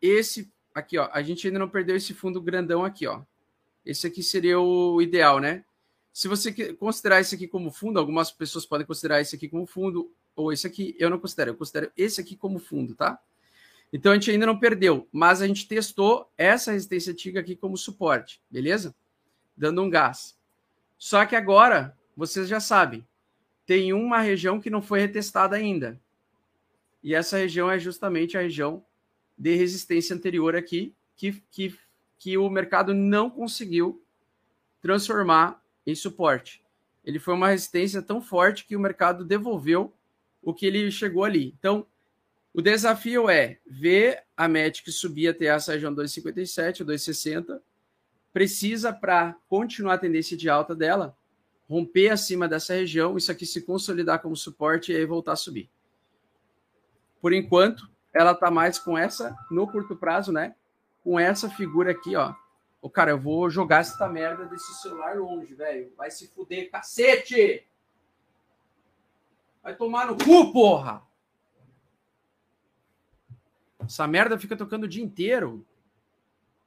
esse aqui, ó. A gente ainda não perdeu esse fundo grandão aqui, ó. Esse aqui seria o ideal, né? Se você considerar esse aqui como fundo, algumas pessoas podem considerar esse aqui como fundo, ou esse aqui, eu não considero, eu considero esse aqui como fundo, tá? Então a gente ainda não perdeu, mas a gente testou essa resistência antiga aqui como suporte, beleza? Dando um gás. Só que agora, vocês já sabem, tem uma região que não foi retestada ainda. E essa região é justamente a região de resistência anterior aqui, que, que, que o mercado não conseguiu transformar em suporte. Ele foi uma resistência tão forte que o mercado devolveu o que ele chegou ali. Então, o desafio é ver a METIC subir até essa região 2,57, 2,60. Precisa, para continuar a tendência de alta dela, romper acima dessa região, isso aqui se consolidar como suporte e aí voltar a subir. Por enquanto, ela está mais com essa, no curto prazo, né? Com essa figura aqui, ó, Ô, cara, eu vou jogar essa merda desse celular longe, velho. Vai se fuder, cacete! Vai tomar no cu, porra! Essa merda fica tocando o dia inteiro.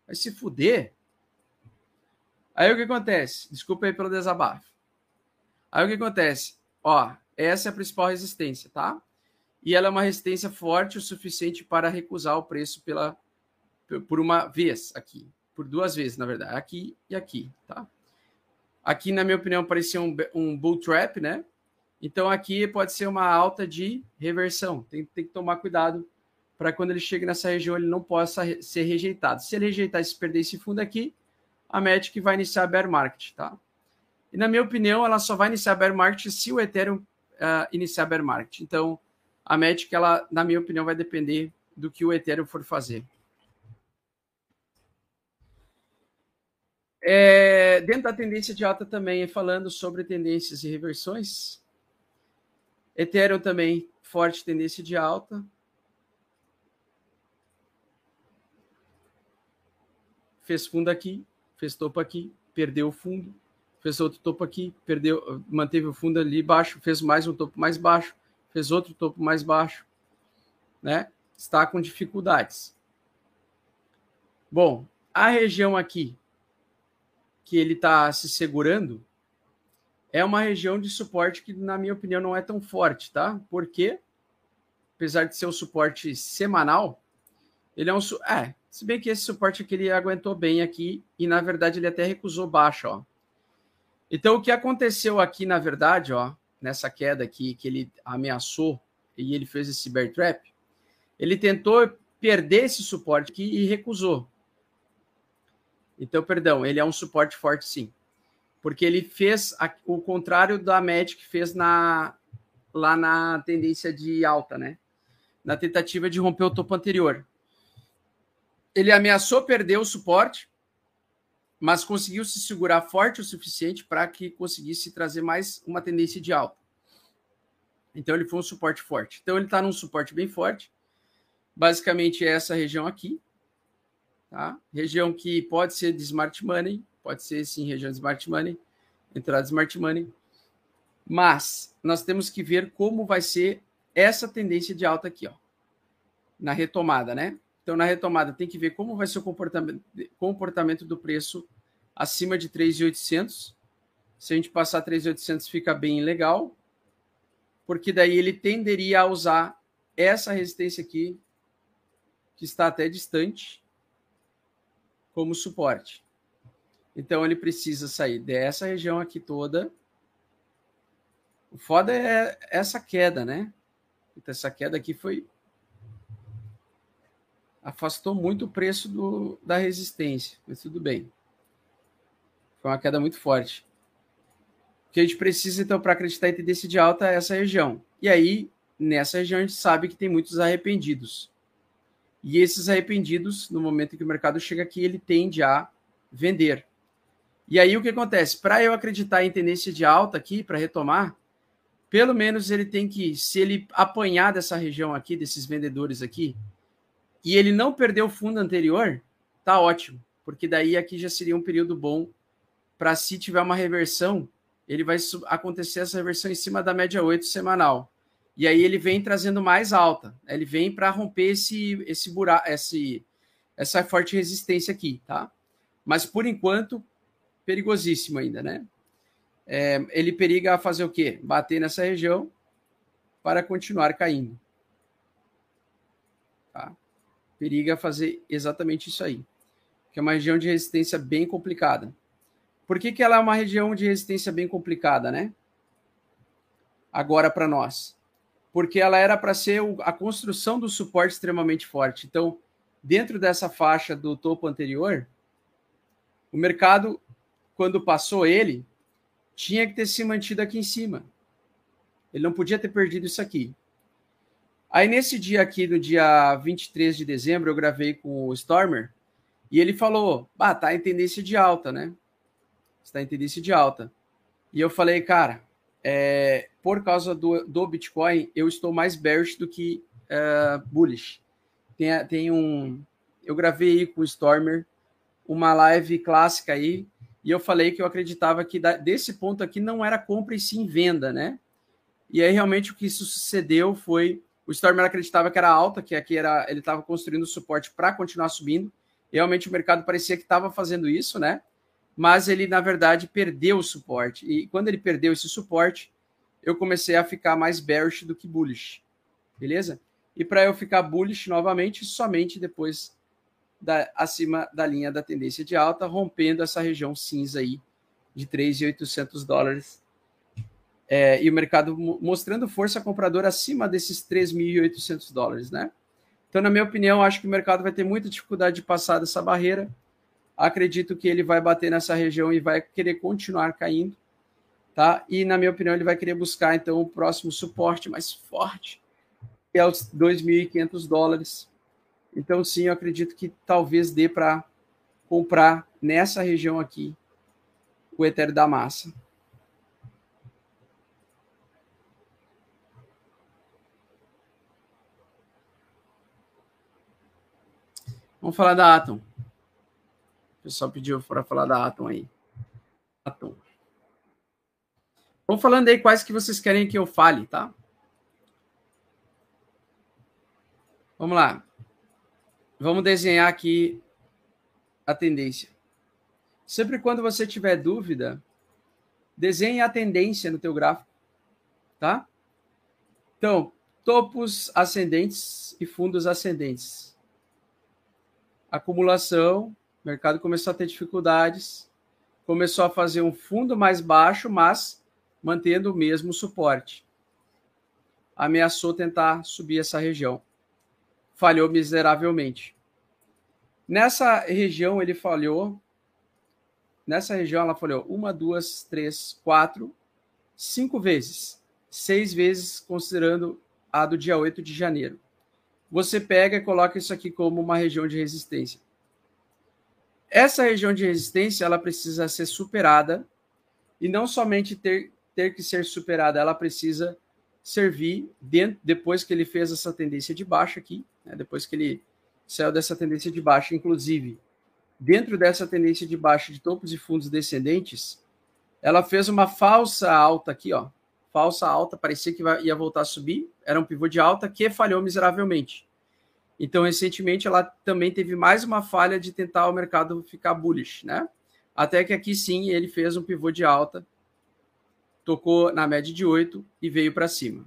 Vai se fuder. Aí o que acontece? Desculpa aí pelo desabafo. Aí o que acontece? Ó, essa é a principal resistência, tá? E ela é uma resistência forte o suficiente para recusar o preço pela, por uma vez aqui por duas vezes, na verdade, aqui e aqui, tá? Aqui, na minha opinião, parecia um, um bull trap, né? Então aqui pode ser uma alta de reversão. Tem, tem que tomar cuidado para quando ele chega nessa região ele não possa ser rejeitado. Se ele rejeitar se perder esse fundo aqui, a Matic vai iniciar bear market, tá? E na minha opinião, ela só vai iniciar bear market se o Ethereum uh, iniciar bear market. Então, a Matic, ela, na minha opinião, vai depender do que o Ethereum for fazer. É, dentro da tendência de alta também, falando sobre tendências e reversões. Ethereum também, forte tendência de alta. Fez fundo aqui, fez topo aqui, perdeu o fundo, fez outro topo aqui, perdeu, manteve o fundo ali baixo, fez mais um topo mais baixo, fez outro topo mais baixo, né? Está com dificuldades. Bom, a região aqui que ele está se segurando é uma região de suporte que, na minha opinião, não é tão forte, tá? Porque, apesar de ser um suporte semanal, ele é um. É, se bem que esse suporte aqui ele aguentou bem aqui e, na verdade, ele até recusou baixo, ó. Então, o que aconteceu aqui, na verdade, ó, nessa queda aqui, que ele ameaçou e ele fez esse bear trap, ele tentou perder esse suporte aqui e recusou. Então, perdão, ele é um suporte forte sim. Porque ele fez a, o contrário da Magic fez na, lá na tendência de alta, né? Na tentativa de romper o topo anterior. Ele ameaçou perder o suporte mas conseguiu se segurar forte o suficiente para que conseguisse trazer mais uma tendência de alta. Então ele foi um suporte forte. Então ele está num suporte bem forte. Basicamente é essa região aqui, tá? Região que pode ser de smart money, pode ser sim região de smart money, entrada de smart money. Mas nós temos que ver como vai ser essa tendência de alta aqui, ó, na retomada, né? Então, na retomada, tem que ver como vai ser o comportamento, comportamento do preço acima de 3.800. Se a gente passar 3.800, fica bem legal, porque daí ele tenderia a usar essa resistência aqui, que está até distante, como suporte. Então, ele precisa sair dessa região aqui toda. O foda é essa queda, né? Então, essa queda aqui foi afastou muito o preço do, da resistência, mas tudo bem. Foi uma queda muito forte. O que a gente precisa, então, para acreditar em tendência de alta é essa região. E aí, nessa região, a gente sabe que tem muitos arrependidos. E esses arrependidos, no momento em que o mercado chega aqui, ele tende a vender. E aí, o que acontece? Para eu acreditar em tendência de alta aqui, para retomar, pelo menos ele tem que, se ele apanhar dessa região aqui, desses vendedores aqui, e ele não perdeu o fundo anterior, tá ótimo, porque daí aqui já seria um período bom para se tiver uma reversão, ele vai acontecer essa reversão em cima da média 8 semanal. E aí ele vem trazendo mais alta, ele vem para romper esse esse buraco, esse essa forte resistência aqui, tá? Mas por enquanto perigosíssimo ainda, né? É, ele periga fazer o quê? Bater nessa região para continuar caindo. Tá? Periga fazer exatamente isso aí, que é uma região de resistência bem complicada. Por que, que ela é uma região de resistência bem complicada, né? Agora para nós. Porque ela era para ser a construção do suporte extremamente forte. Então, dentro dessa faixa do topo anterior, o mercado, quando passou ele, tinha que ter se mantido aqui em cima. Ele não podia ter perdido isso aqui. Aí nesse dia aqui, no dia 23 de dezembro, eu gravei com o Stormer e ele falou: "Bah, tá em tendência de alta, né? Está em tendência de alta". E eu falei: "Cara, é, por causa do, do Bitcoin, eu estou mais bearish do que uh, bullish". Tem, tem um eu gravei aí com o Stormer uma live clássica aí e eu falei que eu acreditava que da, desse ponto aqui não era compra e sim venda, né? E aí realmente o que isso sucedeu foi o Stormer acreditava que era alta, que aqui era ele estava construindo suporte para continuar subindo. Realmente o mercado parecia que estava fazendo isso, né? Mas ele, na verdade, perdeu o suporte. E quando ele perdeu esse suporte, eu comecei a ficar mais bearish do que bullish. Beleza? E para eu ficar bullish novamente, somente depois da, acima da linha da tendência de alta, rompendo essa região cinza aí de 3.800 dólares é, e o mercado mostrando força compradora acima desses 3.800 dólares, né? Então, na minha opinião, acho que o mercado vai ter muita dificuldade de passar dessa barreira. Acredito que ele vai bater nessa região e vai querer continuar caindo, tá? E na minha opinião, ele vai querer buscar então o próximo suporte mais forte, que é os 2.500 dólares. Então, sim, eu acredito que talvez dê para comprar nessa região aqui o Ether da massa. Vamos falar da Atom. O pessoal pediu para falar da Atom aí. Atom. Vamos falando aí quais que vocês querem que eu fale, tá? Vamos lá. Vamos desenhar aqui a tendência. Sempre quando você tiver dúvida, desenhe a tendência no teu gráfico, tá? Então, topos ascendentes e fundos ascendentes acumulação, o mercado começou a ter dificuldades, começou a fazer um fundo mais baixo, mas mantendo o mesmo suporte. Ameaçou tentar subir essa região. Falhou miseravelmente. Nessa região ele falhou. Nessa região ela falhou uma, duas, três, quatro, cinco vezes. Seis vezes considerando a do dia 8 de janeiro você pega e coloca isso aqui como uma região de resistência. essa região de resistência ela precisa ser superada e não somente ter, ter que ser superada, ela precisa servir dentro, depois que ele fez essa tendência de baixa aqui, né, depois que ele saiu dessa tendência de baixa, inclusive dentro dessa tendência de baixa de topos e fundos descendentes, ela fez uma falsa alta aqui, ó, falsa alta, parecia que ia voltar a subir, era um pivô de alta que falhou miseravelmente. Então, recentemente, ela também teve mais uma falha de tentar o mercado ficar bullish, né? Até que aqui sim ele fez um pivô de alta tocou na média de 8 e veio para cima.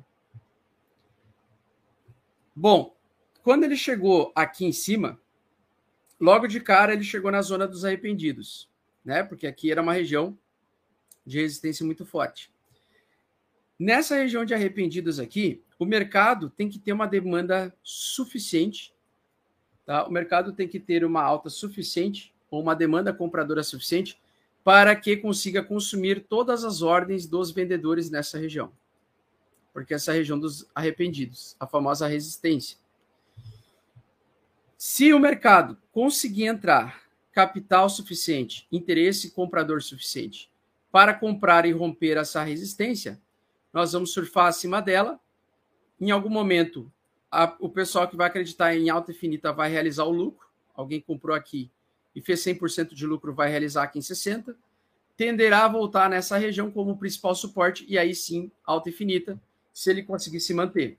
Bom, quando ele chegou aqui em cima, logo de cara ele chegou na zona dos arrependidos, né? Porque aqui era uma região de resistência muito forte. Nessa região de arrependidos aqui, o mercado tem que ter uma demanda suficiente, tá? O mercado tem que ter uma alta suficiente ou uma demanda compradora suficiente para que consiga consumir todas as ordens dos vendedores nessa região. Porque essa região dos arrependidos, a famosa resistência. Se o mercado conseguir entrar capital suficiente, interesse comprador suficiente para comprar e romper essa resistência, nós vamos surfar acima dela. Em algum momento, a, o pessoal que vai acreditar em alta infinita vai realizar o lucro. Alguém comprou aqui e fez 100% de lucro, vai realizar aqui em 60%, tenderá a voltar nessa região como principal suporte, e aí sim, alta infinita, se ele conseguir se manter.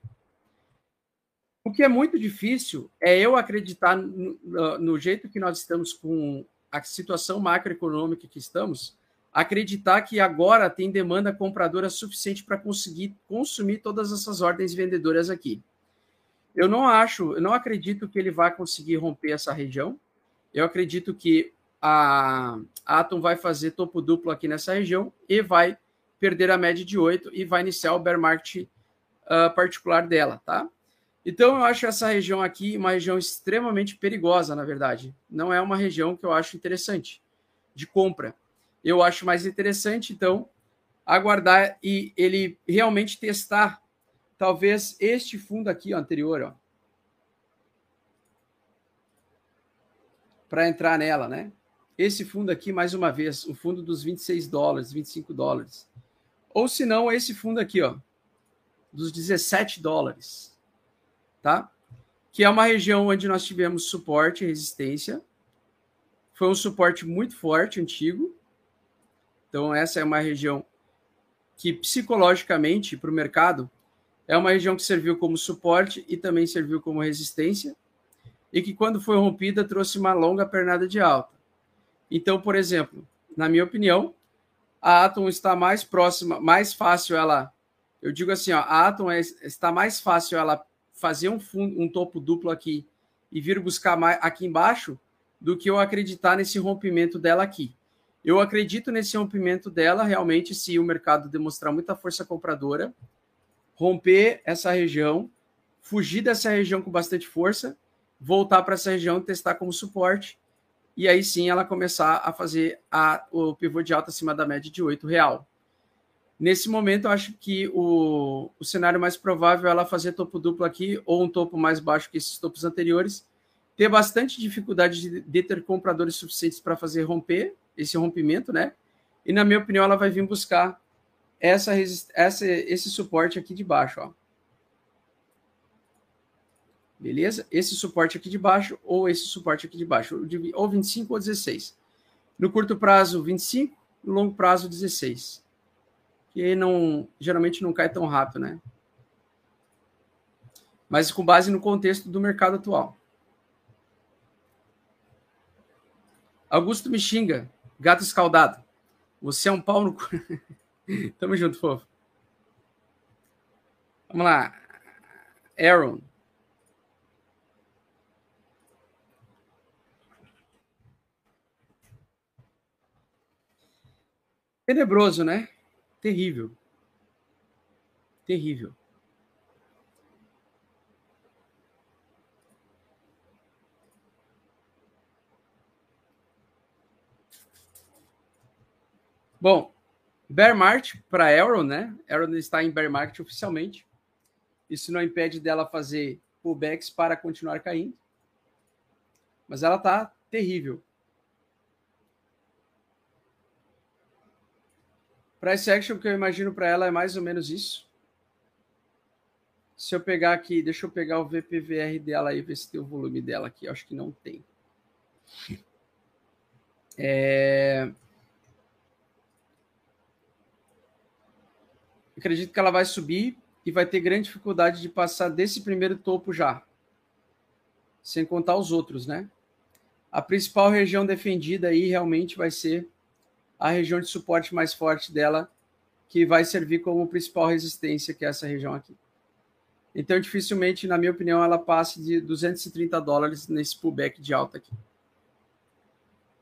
O que é muito difícil é eu acreditar no, no jeito que nós estamos com a situação macroeconômica que estamos, acreditar que agora tem demanda compradora suficiente para conseguir consumir todas essas ordens vendedoras aqui. Eu não acho, eu não acredito que ele vai conseguir romper essa região. Eu acredito que a Atom vai fazer topo duplo aqui nessa região e vai perder a média de 8 e vai iniciar o bear market uh, particular dela, tá? Então eu acho essa região aqui uma região extremamente perigosa, na verdade. Não é uma região que eu acho interessante de compra. Eu acho mais interessante, então, aguardar e ele realmente testar talvez este fundo aqui ó, anterior, ó, para entrar nela, né? Esse fundo aqui, mais uma vez, o fundo dos 26 dólares, 25 dólares. Ou se não, esse fundo aqui, ó, dos 17 dólares, tá? Que é uma região onde nós tivemos suporte e resistência. Foi um suporte muito forte, antigo. Então, essa é uma região que, psicologicamente, para o mercado, é uma região que serviu como suporte e também serviu como resistência e que, quando foi rompida, trouxe uma longa pernada de alta. Então, por exemplo, na minha opinião, a Atom está mais próxima, mais fácil ela. Eu digo assim, ó, a Atom é, está mais fácil ela fazer um, fundo, um topo duplo aqui e vir buscar mais aqui embaixo do que eu acreditar nesse rompimento dela aqui. Eu acredito nesse rompimento dela realmente se o mercado demonstrar muita força compradora, romper essa região, fugir dessa região com bastante força voltar para essa região, testar como suporte, e aí sim ela começar a fazer a, o pivô de alta acima da média de 8 real. Nesse momento, eu acho que o, o cenário mais provável é ela fazer topo duplo aqui, ou um topo mais baixo que esses topos anteriores, ter bastante dificuldade de, de ter compradores suficientes para fazer romper esse rompimento, né? E na minha opinião, ela vai vir buscar essa, essa, esse suporte aqui de baixo, ó. Beleza? Esse suporte aqui de baixo ou esse suporte aqui de baixo, ou 25 ou 16. No curto prazo, 25, no longo prazo, 16. Que não, geralmente não cai tão rápido, né? Mas com base no contexto do mercado atual. Augusto me xinga, gato escaldado. Você é um pau no. <laughs> Tamo junto, fofo. Vamos lá. Aaron. Tenebroso, né? Terrível. Terrível. Bom, bear market para Aaron, né? Aaron está em bear market oficialmente. Isso não impede dela fazer pullbacks para continuar caindo. Mas ela tá terrível. Price action que eu imagino para ela é mais ou menos isso. Se eu pegar aqui, deixa eu pegar o VPVR dela e ver se tem o volume dela aqui. Eu acho que não tem. É... Acredito que ela vai subir e vai ter grande dificuldade de passar desse primeiro topo já. Sem contar os outros, né? A principal região defendida aí realmente vai ser a região de suporte mais forte dela, que vai servir como principal resistência, que é essa região aqui. Então, dificilmente, na minha opinião, ela passe de 230 dólares nesse pullback de alta aqui.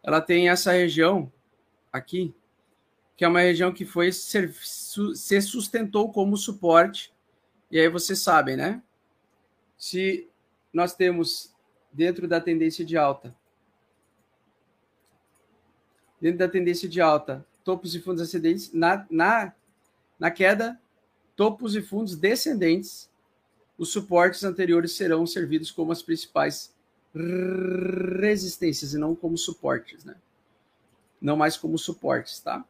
Ela tem essa região aqui, que é uma região que foi ser, se sustentou como suporte. E aí vocês sabem, né? Se nós temos dentro da tendência de alta dentro da tendência de alta, topos e fundos ascendentes, na, na, na queda, topos e fundos descendentes, os suportes anteriores serão servidos como as principais resistências e não como suportes, né? Não mais como suportes, tá?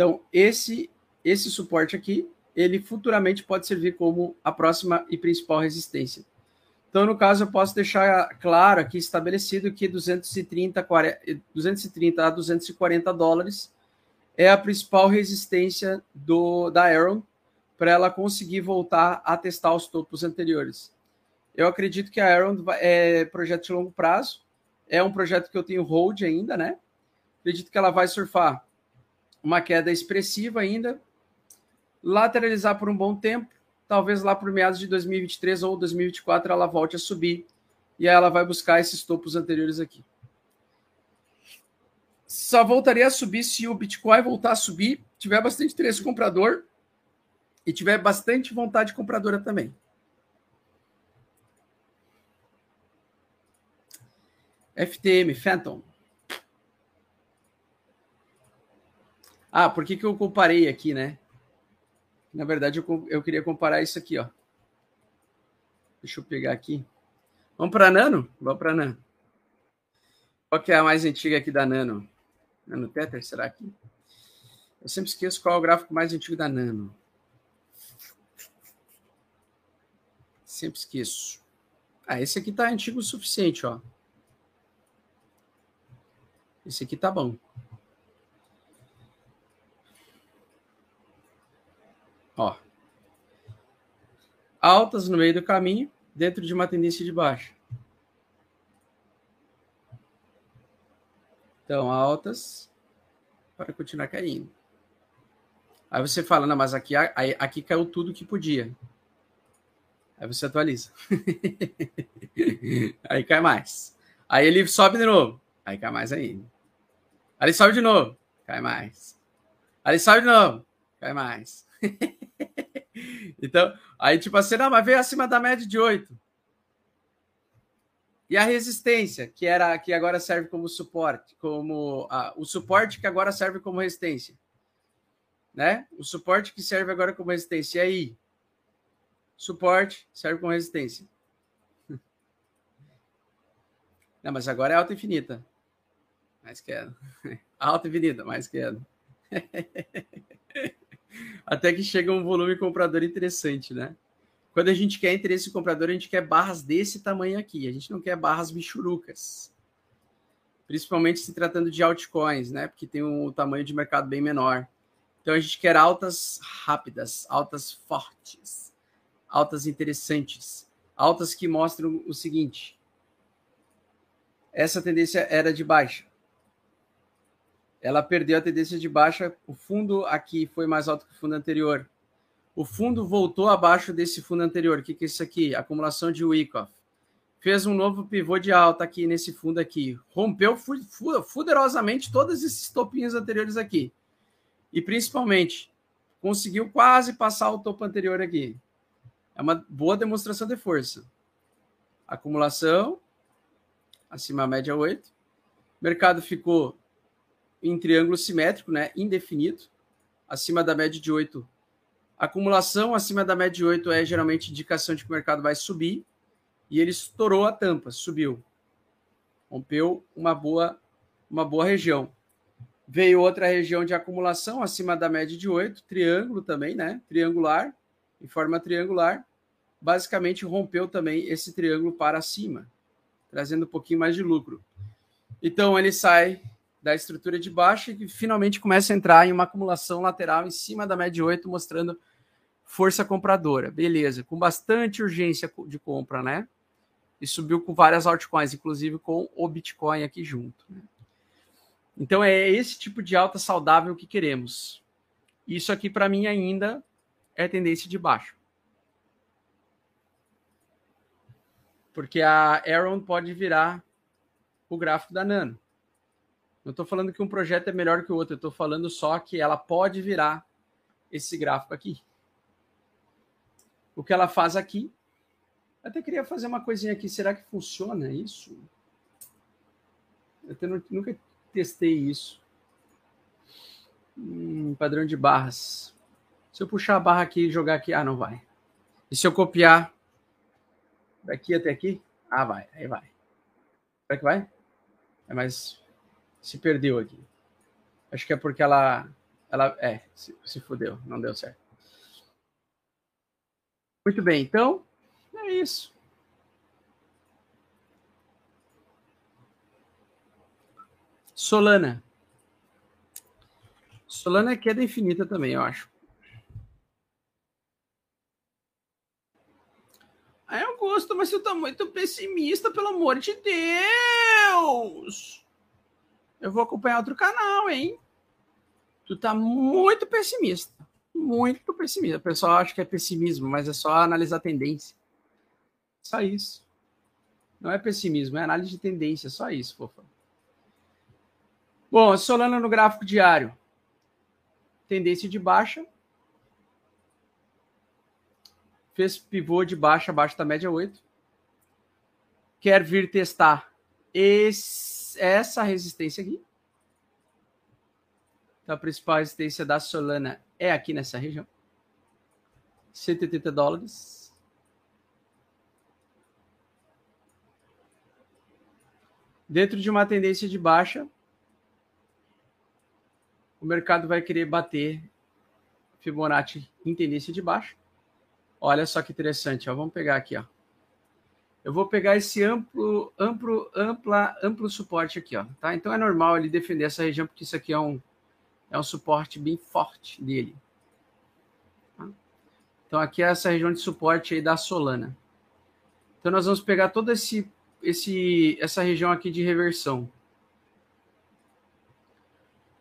Então, esse esse suporte aqui, ele futuramente pode servir como a próxima e principal resistência. Então, no caso, eu posso deixar claro aqui estabelecido que 230, 40, 230 a 240 dólares é a principal resistência do, da Aaron para ela conseguir voltar a testar os topos anteriores. Eu acredito que a Aaron é projeto de longo prazo, é um projeto que eu tenho hold ainda, né? Acredito que ela vai surfar uma queda expressiva ainda, lateralizar por um bom tempo, talvez lá por meados de 2023 ou 2024 ela volte a subir e aí ela vai buscar esses topos anteriores aqui. Só voltaria a subir se o Bitcoin voltar a subir, tiver bastante interesse comprador e tiver bastante vontade compradora também. FTM, Phantom. Ah, por que, que eu comparei aqui, né? Na verdade, eu, eu queria comparar isso aqui, ó. Deixa eu pegar aqui. Vamos para Nano? Vamos para Nano. Qual que é a mais antiga aqui da Nano? Nano Tether, será que? Eu sempre esqueço qual é o gráfico mais antigo da Nano. Sempre esqueço. Ah, esse aqui tá antigo o suficiente, ó. Esse aqui tá bom. Ó. Altas no meio do caminho, dentro de uma tendência de baixa. Então, altas para continuar caindo. Aí você fala, não, mas aqui, aqui caiu tudo que podia. Aí você atualiza. <laughs> aí cai mais. Aí ele sobe de novo. Aí cai mais ainda. Aí ele sobe de novo. Cai mais. Aí ele sobe de novo. Cai mais. <laughs> então, aí tipo assim, não, mas veio acima da média de 8. E a resistência, que era que agora serve como suporte, como ah, o suporte que agora serve como resistência. Né? O suporte que serve agora como resistência. E aí? Suporte serve como resistência. <laughs> Não, mas agora é alta infinita. Mais queda. <laughs> Alta infinita, mais queda. Até que chega um volume comprador interessante, né? Quando a gente quer interesse comprador, a gente quer barras desse tamanho aqui. A gente não quer barras bichurucas. Principalmente se tratando de altcoins, né? Porque tem um tamanho de mercado bem menor. Então a gente quer altas rápidas, altas fortes, altas interessantes, altas que mostram o seguinte: essa tendência era de baixa ela perdeu a tendência de baixa. O fundo aqui foi mais alto que o fundo anterior. O fundo voltou abaixo desse fundo anterior. O que, que é isso aqui? Acumulação de Wyckoff. Fez um novo pivô de alta aqui nesse fundo aqui. Rompeu fuderosamente todos esses topinhos anteriores aqui. E principalmente, conseguiu quase passar o topo anterior aqui. É uma boa demonstração de força. Acumulação, acima média 8. O mercado ficou em triângulo simétrico, né, indefinido, acima da média de 8. Acumulação acima da média de 8 é geralmente indicação de que o mercado vai subir, e ele estourou a tampa, subiu. Rompeu uma boa uma boa região. Veio outra região de acumulação acima da média de 8, triângulo também, né? Triangular, em forma triangular. Basicamente rompeu também esse triângulo para cima, trazendo um pouquinho mais de lucro. Então ele sai da estrutura de baixo e finalmente começa a entrar em uma acumulação lateral em cima da média 8, mostrando força compradora. Beleza, com bastante urgência de compra, né? E subiu com várias altcoins, inclusive com o Bitcoin aqui junto. Né? Então é esse tipo de alta saudável que queremos. Isso aqui para mim ainda é tendência de baixo. Porque a Aaron pode virar o gráfico da Nano. Não estou falando que um projeto é melhor que o outro, eu estou falando só que ela pode virar esse gráfico aqui. O que ela faz aqui. Até queria fazer uma coisinha aqui. Será que funciona isso? Eu até nunca testei isso. Hum, padrão de barras. Se eu puxar a barra aqui e jogar aqui, ah, não vai. E se eu copiar daqui até aqui? Ah, vai. Aí vai. Será que vai? É, mas se perdeu aqui. Acho que é porque ela, ela é, se, se fudeu, não deu certo. Muito bem, então é isso. Solana. Solana é queda infinita também, eu acho. Aí eu gosto, mas você tá muito pessimista, pelo amor de Deus! Eu vou acompanhar outro canal, hein? Tu tá muito pessimista. Muito pessimista. O pessoal acha que é pessimismo, mas é só analisar a tendência. Só isso. Não é pessimismo, é análise de tendência, só isso, fofa. Bom, Solana no gráfico diário. Tendência de baixa. Fez pivô de baixa abaixo da média 8. Quer vir testar esse, essa resistência aqui. Então, a principal resistência da Solana é aqui nessa região. 180 dólares. Dentro de uma tendência de baixa, o mercado vai querer bater Fibonacci em tendência de baixa. Olha só que interessante, ó. Vamos pegar aqui, ó. Eu vou pegar esse amplo, amplo, ampla, amplo suporte aqui, ó. Tá? Então é normal ele defender essa região porque isso aqui é um é um suporte bem forte dele. Tá? Então aqui é essa região de suporte aí da Solana. Então nós vamos pegar toda esse, esse essa região aqui de reversão.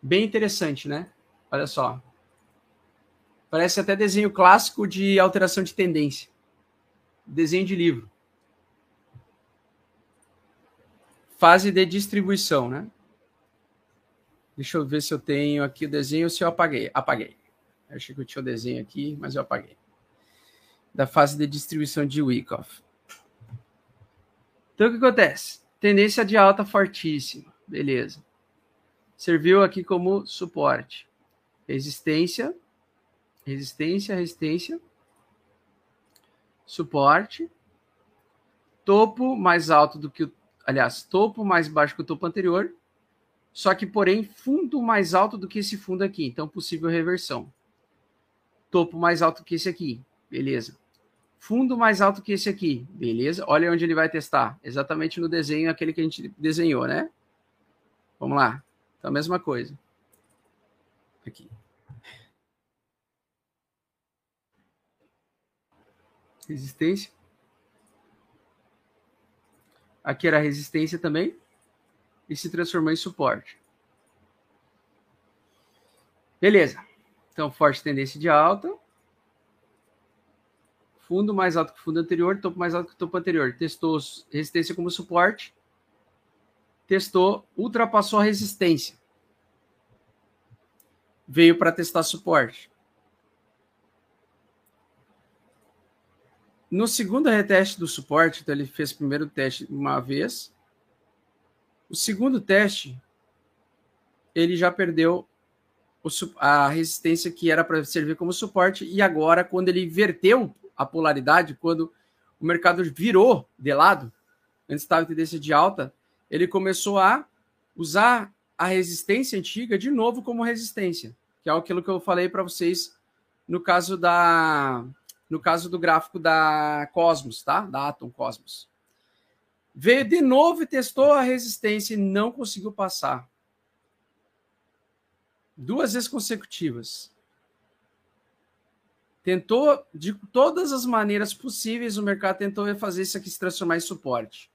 Bem interessante, né? Olha só. Parece até desenho clássico de alteração de tendência. Desenho de livro. Fase de distribuição, né? Deixa eu ver se eu tenho aqui o desenho se eu apaguei. Apaguei. Eu achei que eu tinha o desenho aqui, mas eu apaguei. Da fase de distribuição de Wyckoff. Então, o que acontece? Tendência de alta fortíssima. Beleza serviu aqui como suporte. Resistência, resistência, resistência, suporte, topo mais alto do que o, aliás, topo mais baixo que o topo anterior, só que porém fundo mais alto do que esse fundo aqui, então possível reversão. Topo mais alto que esse aqui, beleza. Fundo mais alto que esse aqui, beleza. Olha onde ele vai testar, exatamente no desenho aquele que a gente desenhou, né? Vamos lá. Então, a mesma coisa. Aqui. Resistência. Aqui era resistência também. E se transformou em suporte. Beleza. Então, forte tendência de alta. Fundo mais alto que o fundo anterior, topo mais alto que o topo anterior. Testou resistência como suporte testou, ultrapassou a resistência. Veio para testar suporte. No segundo reteste do suporte, então ele fez o primeiro teste uma vez. O segundo teste, ele já perdeu a resistência que era para servir como suporte. E agora, quando ele inverteu a polaridade, quando o mercado virou de lado, antes estava em tendência de alta, ele começou a usar a resistência antiga de novo como resistência, que é aquilo que eu falei para vocês no caso da no caso do gráfico da Cosmos, tá? Da Atom Cosmos. Veio de novo e testou a resistência e não conseguiu passar. Duas vezes consecutivas. Tentou, de todas as maneiras possíveis, o mercado tentou fazer isso aqui se transformar em suporte.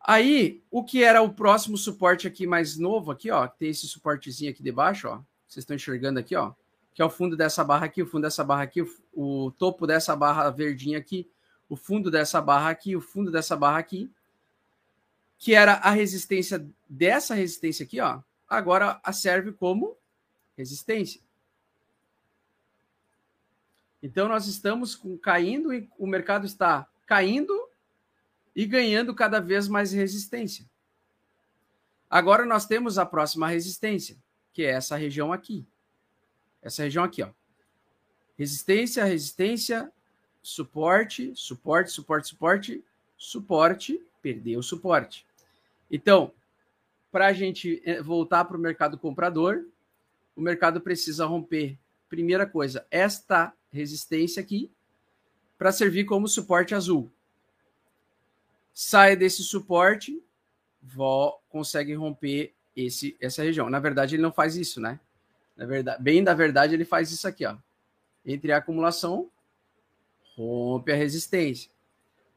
Aí, o que era o próximo suporte aqui mais novo, aqui, ó, tem esse suportezinho aqui debaixo, ó. Vocês estão enxergando aqui, ó, que é o fundo dessa barra aqui, o fundo dessa barra aqui, o, topo dessa barra verdinha aqui, o fundo dessa barra aqui, o fundo dessa barra aqui, que era a resistência dessa resistência aqui, ó, agora serve como resistência. Então nós estamos caindo e o mercado está caindo e ganhando cada vez mais resistência. Agora nós temos a próxima resistência, que é essa região aqui. Essa região aqui, ó. Resistência, resistência, suporte, suporte, suporte, suporte, suporte, perdeu o suporte. Então, para a gente eh, voltar para o mercado comprador, o mercado precisa romper, primeira coisa, esta resistência aqui, para servir como suporte azul. Sai desse suporte, consegue romper esse, essa região. Na verdade, ele não faz isso, né? Na verdade, bem da verdade, ele faz isso aqui, ó. Entre a acumulação, rompe a resistência.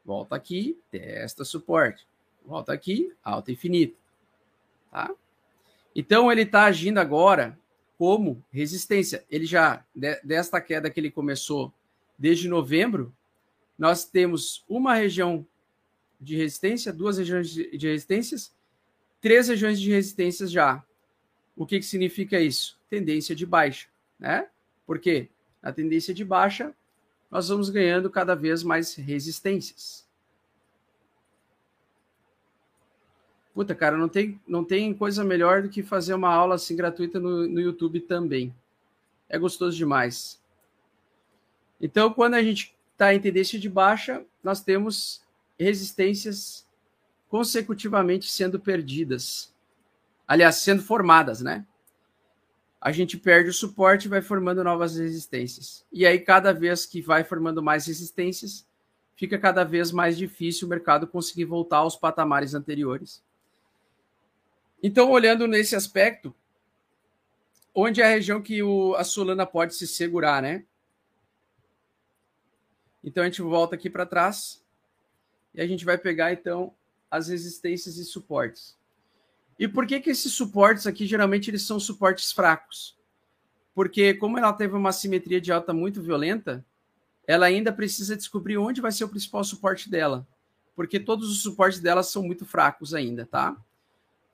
Volta aqui, testa suporte. Volta aqui, alta infinita. Tá? Então ele está agindo agora como resistência. Ele já, desta queda que ele começou desde novembro, nós temos uma região de resistência, duas regiões de resistências, três regiões de resistências já. O que, que significa isso? Tendência de baixa, né? Porque na tendência de baixa, nós vamos ganhando cada vez mais resistências. Puta, cara, não tem, não tem coisa melhor do que fazer uma aula assim gratuita no, no YouTube também. É gostoso demais. Então, quando a gente está em tendência de baixa, nós temos resistências consecutivamente sendo perdidas. Aliás, sendo formadas, né? A gente perde o suporte e vai formando novas resistências. E aí, cada vez que vai formando mais resistências, fica cada vez mais difícil o mercado conseguir voltar aos patamares anteriores. Então, olhando nesse aspecto, onde é a região que o, a Solana pode se segurar, né? Então, a gente volta aqui para trás e a gente vai pegar, então, as resistências e suportes. E por que, que esses suportes aqui, geralmente, eles são suportes fracos? Porque, como ela teve uma simetria de alta muito violenta, ela ainda precisa descobrir onde vai ser o principal suporte dela. Porque todos os suportes dela são muito fracos ainda, tá?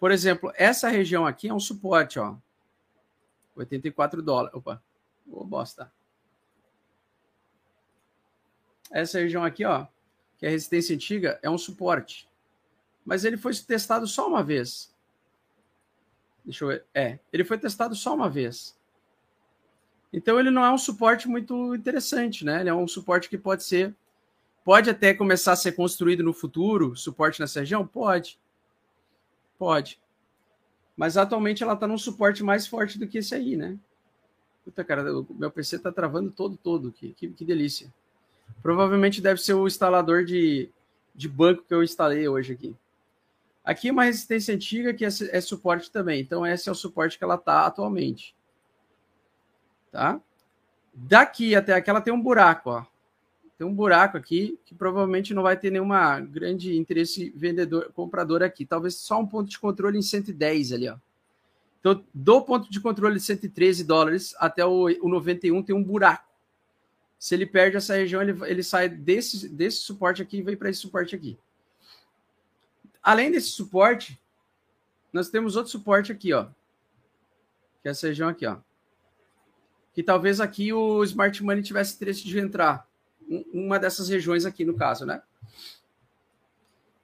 Por exemplo, essa região aqui é um suporte, ó. 84 dólares. Opa, ô bosta. Essa região aqui, ó, que é a resistência antiga, é um suporte. Mas ele foi testado só uma vez. Deixa eu ver. É, ele foi testado só uma vez. Então ele não é um suporte muito interessante, né? Ele é um suporte que pode ser, pode até começar a ser construído no futuro, suporte nessa região? Pode. Pode. Mas atualmente ela está num suporte mais forte do que esse aí, né? Puta, cara, meu PC está travando todo, todo. Que, que, que, delícia. Provavelmente deve ser o instalador de, de banco que eu instalei hoje aqui. Aqui é uma resistência antiga que é, é suporte também. Então, esse é o suporte que ela está atualmente. Tá? Daqui até aqui ela tem um buraco, ó. Tem um buraco aqui que provavelmente não vai ter nenhuma grande interesse vendedor, comprador aqui. Talvez só um ponto de controle em 110 ali, ó. Então, do ponto de controle de 113 dólares até o, o 91 tem um buraco. Se ele perde essa região, ele, ele sai desse, desse suporte aqui e vem para esse suporte aqui. Além desse suporte, nós temos outro suporte aqui, ó. Que é essa região aqui, ó. Que talvez aqui o Smart Money tivesse interesse de entrar. Uma dessas regiões aqui, no caso, né?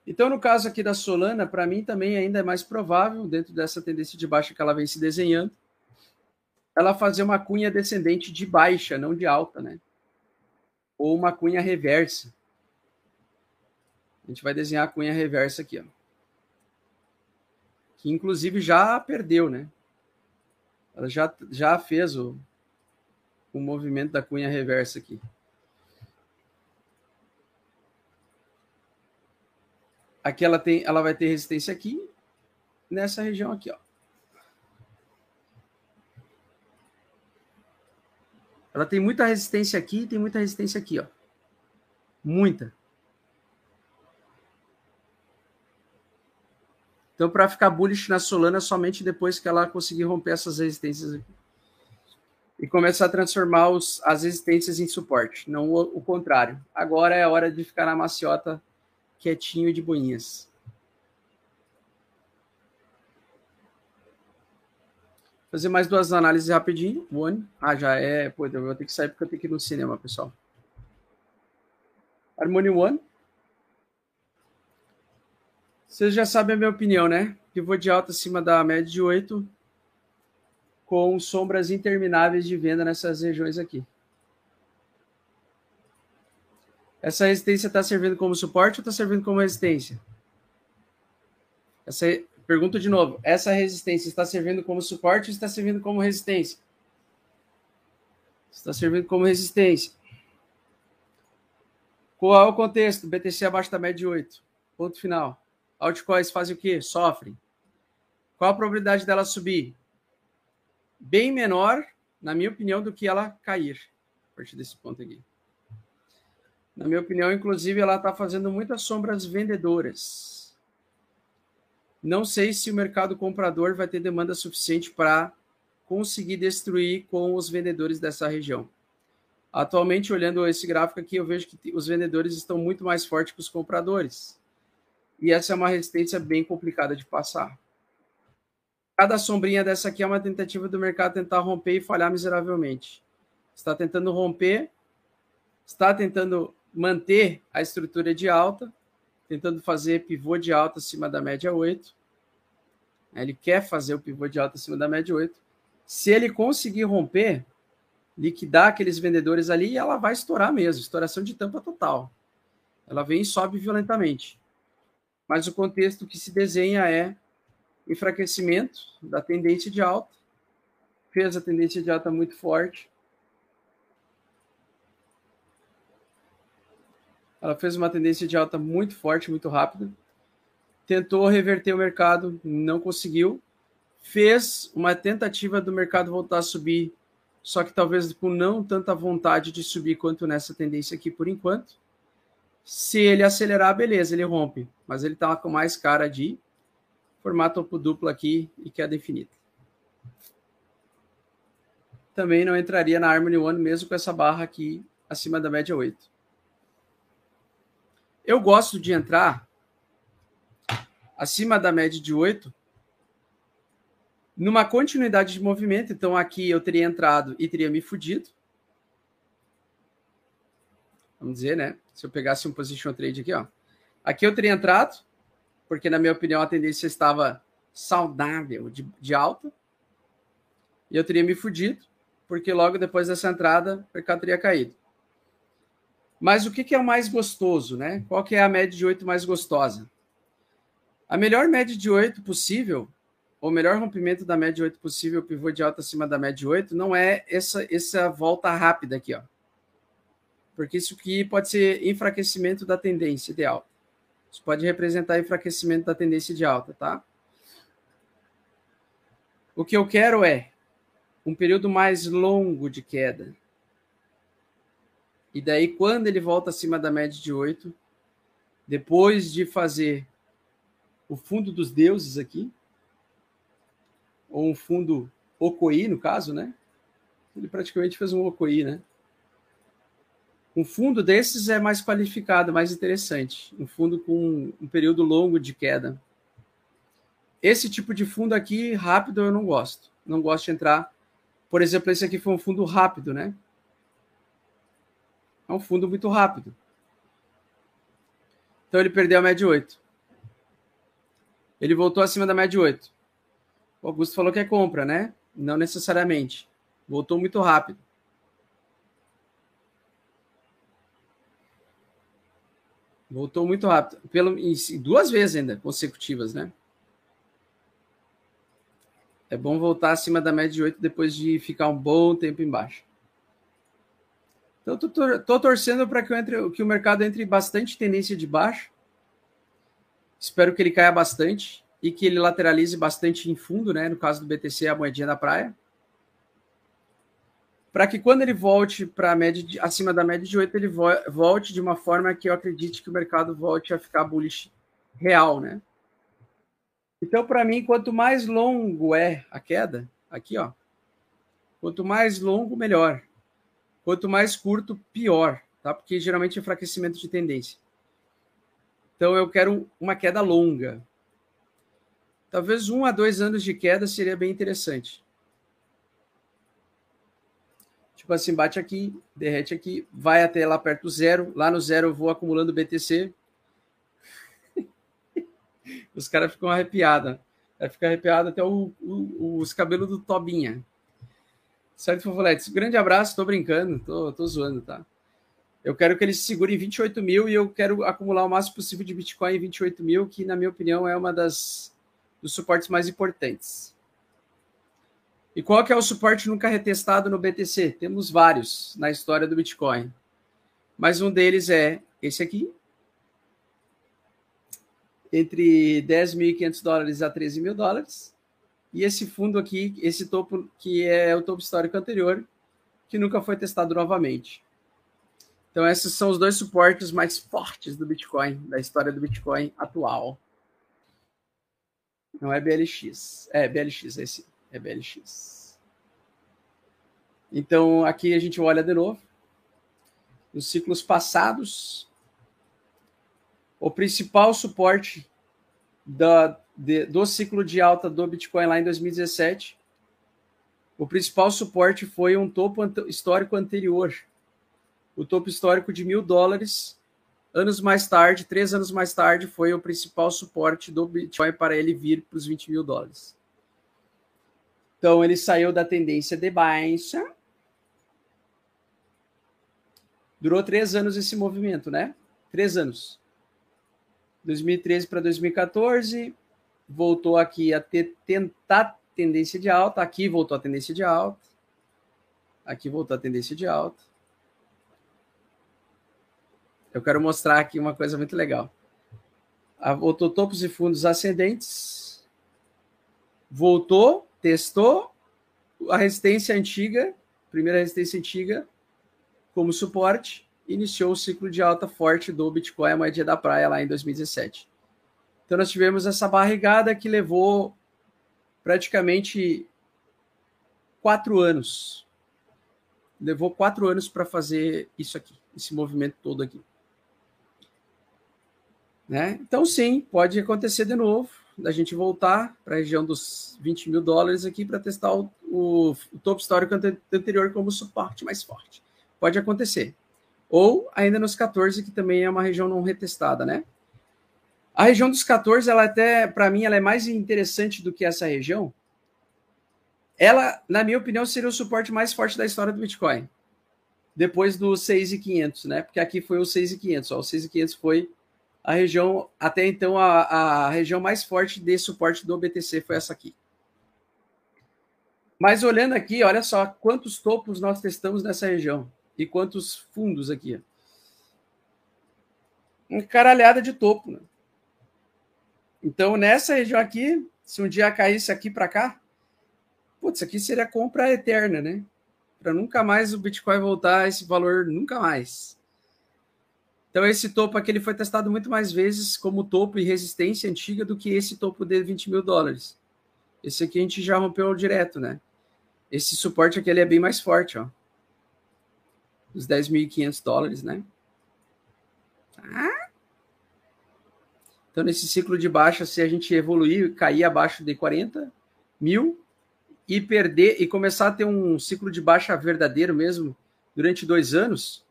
Então, no caso aqui da Solana, para mim também ainda é mais provável, dentro dessa tendência de baixa que ela vem se desenhando, ela fazer uma cunha descendente de baixa, não de alta, né? Ou uma cunha reversa. A gente vai desenhar a cunha reversa aqui, ó. Que inclusive já perdeu, né? Ela já, já fez o, o movimento da cunha reversa aqui. Aqui ela tem, ela vai ter resistência aqui nessa região aqui, ó. Ela tem muita resistência aqui e tem muita resistência aqui, ó. Muita. Então, para ficar bullish na Solana, somente depois que ela conseguir romper essas resistências aqui. E começar a transformar os, as resistências em suporte, não o, o contrário. Agora é a hora de ficar na maciota quietinho de boinhas. Fazer mais duas análises rapidinho. One. Ah, já é. Pô, eu vou ter que sair porque eu tenho que ir no cinema, pessoal. Harmony One. Vocês já sabem a minha opinião, né? Pivô de alta acima da média de 8, com sombras intermináveis de venda nessas regiões aqui. Essa resistência está servindo como suporte ou está servindo como resistência? Essa, pergunto de novo. Essa resistência está servindo como suporte ou está servindo como resistência? Está servindo como resistência. Qual é o contexto? BTC abaixo da média de 8. Ponto final. Altcoins fazem o quê? Sofrem. Qual a probabilidade dela subir? Bem menor, na minha opinião, do que ela cair. A partir desse ponto aqui. Na minha opinião, inclusive, ela está fazendo muitas sombras vendedoras. Não sei se o mercado comprador vai ter demanda suficiente para conseguir destruir com os vendedores dessa região. Atualmente, olhando esse gráfico aqui, eu vejo que os vendedores estão muito mais fortes que os compradores. E essa é uma resistência bem complicada de passar. Cada sombrinha dessa aqui é uma tentativa do mercado tentar romper e falhar miseravelmente. Está tentando romper, está tentando manter a estrutura de alta, tentando fazer pivô de alta acima da média 8. Ele quer fazer o pivô de alta acima da média 8. Se ele conseguir romper, liquidar aqueles vendedores ali, ela vai estourar mesmo, estouração de tampa total. Ela vem e sobe violentamente. Mas o contexto que se desenha é enfraquecimento da tendência de alta, fez a tendência de alta muito forte, Ela fez uma tendência de alta muito forte, muito rápida. Tentou reverter o mercado, não conseguiu. Fez uma tentativa do mercado voltar a subir, só que talvez com não tanta vontade de subir quanto nessa tendência aqui por enquanto. Se ele acelerar, beleza, ele rompe. Mas ele está com mais cara de formar topo duplo aqui e queda infinita. Também não entraria na Harmony One mesmo com essa barra aqui acima da média 8. Eu gosto de entrar acima da média de 8 numa continuidade de movimento. Então, aqui eu teria entrado e teria me fudido. Vamos dizer, né? Se eu pegasse um position trade aqui, ó. Aqui eu teria entrado, porque, na minha opinião, a tendência estava saudável de, de alta. E eu teria me fudido, porque logo depois dessa entrada, o mercado teria caído. Mas o que, que é o mais gostoso, né? Qual que é a média de 8 mais gostosa? A melhor média de 8 possível, ou melhor rompimento da média de 8 possível, pivô de alta acima da média de 8, não é essa, essa volta rápida aqui, ó. Porque isso aqui pode ser enfraquecimento da tendência de alta. Isso pode representar enfraquecimento da tendência de alta, tá? O que eu quero é um período mais longo de queda. E daí, quando ele volta acima da média de 8, depois de fazer o fundo dos deuses aqui, ou um fundo Okoi, no caso, né? Ele praticamente fez um Okoi, né? Um fundo desses é mais qualificado, mais interessante. Um fundo com um período longo de queda. Esse tipo de fundo aqui, rápido, eu não gosto. Não gosto de entrar. Por exemplo, esse aqui foi um fundo rápido, né? É um fundo muito rápido. Então ele perdeu a média 8. Ele voltou acima da média 8. O Augusto falou que é compra, né? Não necessariamente. Voltou muito rápido. Voltou muito rápido. Pelo, duas vezes ainda consecutivas, né? É bom voltar acima da média de 8 depois de ficar um bom tempo embaixo. Então, estou torcendo para que, que, o mercado entre bastante tendência de baixo. Espero que ele caia bastante e que ele lateralize bastante em fundo, né? No caso do BTC, a moedinha da praia. Para que quando ele volte para a média de, acima da média de 8, ele volte de uma forma que eu acredite que o mercado volte a ficar bullish real, né? Então, para mim, quanto mais longo é a queda, aqui, ó, quanto mais longo, melhor. Quanto mais curto, pior, tá? Porque geralmente é enfraquecimento de tendência. Então, eu quero uma queda longa. Talvez um a dois anos de queda seria bem interessante. Tipo assim, bate aqui, derrete aqui, vai até lá perto do zero. Lá no zero eu vou acumulando BTC, <laughs> os caras ficam arrepiados. Vai ficar arrepiado até o, o, os cabelos do Tobinha. Certo, Fofoletes? Grande abraço, tô brincando, tô, tô zoando, tá? Eu quero que ele se segure em 28 mil e eu quero acumular o máximo possível de Bitcoin em 28 mil, que, na minha opinião, é uma das dos suportes mais importantes. E qual que é o suporte nunca retestado no BTC? Temos vários na história do Bitcoin. Mas um deles é esse aqui, entre 10.500 dólares a 13 mil dólares. E esse fundo aqui, esse topo, que é o topo histórico anterior, que nunca foi testado novamente. Então, esses são os dois suportes mais fortes do Bitcoin, da história do Bitcoin atual. Não é BLX. É, BLX, esse é BLX. Então, aqui a gente olha de novo. Nos ciclos passados, o principal suporte da, de, do ciclo de alta do Bitcoin lá em 2017, o principal suporte foi um topo histórico anterior. O topo histórico de mil dólares. Anos mais tarde, três anos mais tarde, foi o principal suporte do Bitcoin para ele vir para os 20 mil dólares. Então, ele saiu da tendência de baixa. Durou três anos esse movimento, né? Três anos. 2013 para 2014, voltou aqui a ter, tentar tendência de alta, aqui voltou a tendência de alta, aqui voltou a tendência de alta. Eu quero mostrar aqui uma coisa muito legal. Voltou topos e fundos ascendentes, voltou, testou a resistência antiga, primeira resistência antiga, como suporte, iniciou o ciclo de alta forte do Bitcoin, a moeda da praia, lá em 2017. Então, nós tivemos essa barrigada que levou praticamente quatro anos. Levou quatro anos para fazer isso aqui, esse movimento todo aqui. Né? Então, sim, pode acontecer de novo, da gente voltar para a região dos 20 mil dólares aqui para testar o, o, o topo histórico anterior como suporte mais forte. Pode acontecer ou ainda nos 14, que também é uma região não retestada, né? A região dos 14, ela até, para mim, ela é mais interessante do que essa região. Ela, na minha opinião, seria o suporte mais forte da história do Bitcoin. Depois do 6,500, né? Porque aqui foi o 6,500, ó. O 6,500 foi a região, até então, a, a região mais forte de suporte do BTC foi essa aqui. Mas olhando aqui, olha só quantos topos nós testamos nessa região e quantos fundos aqui. Uma caralhada de topo. Né? Então, nessa região aqui, se um dia caísse aqui para cá, putz, aqui seria compra eterna, né? Para nunca mais o Bitcoin voltar a esse valor, nunca mais. Então, esse topo aqui ele foi testado muito mais vezes como topo e resistência antiga do que esse topo de 20 mil dólares. Esse aqui a gente já rompeu direto, né? Esse suporte aqui ele é bem mais forte, ó os 10.500 dólares, né? Ah. Então, nesse ciclo de baixa, se a gente evoluir, cair abaixo de 40 mil e perder e começar a ter um ciclo de baixa verdadeiro mesmo durante dois anos,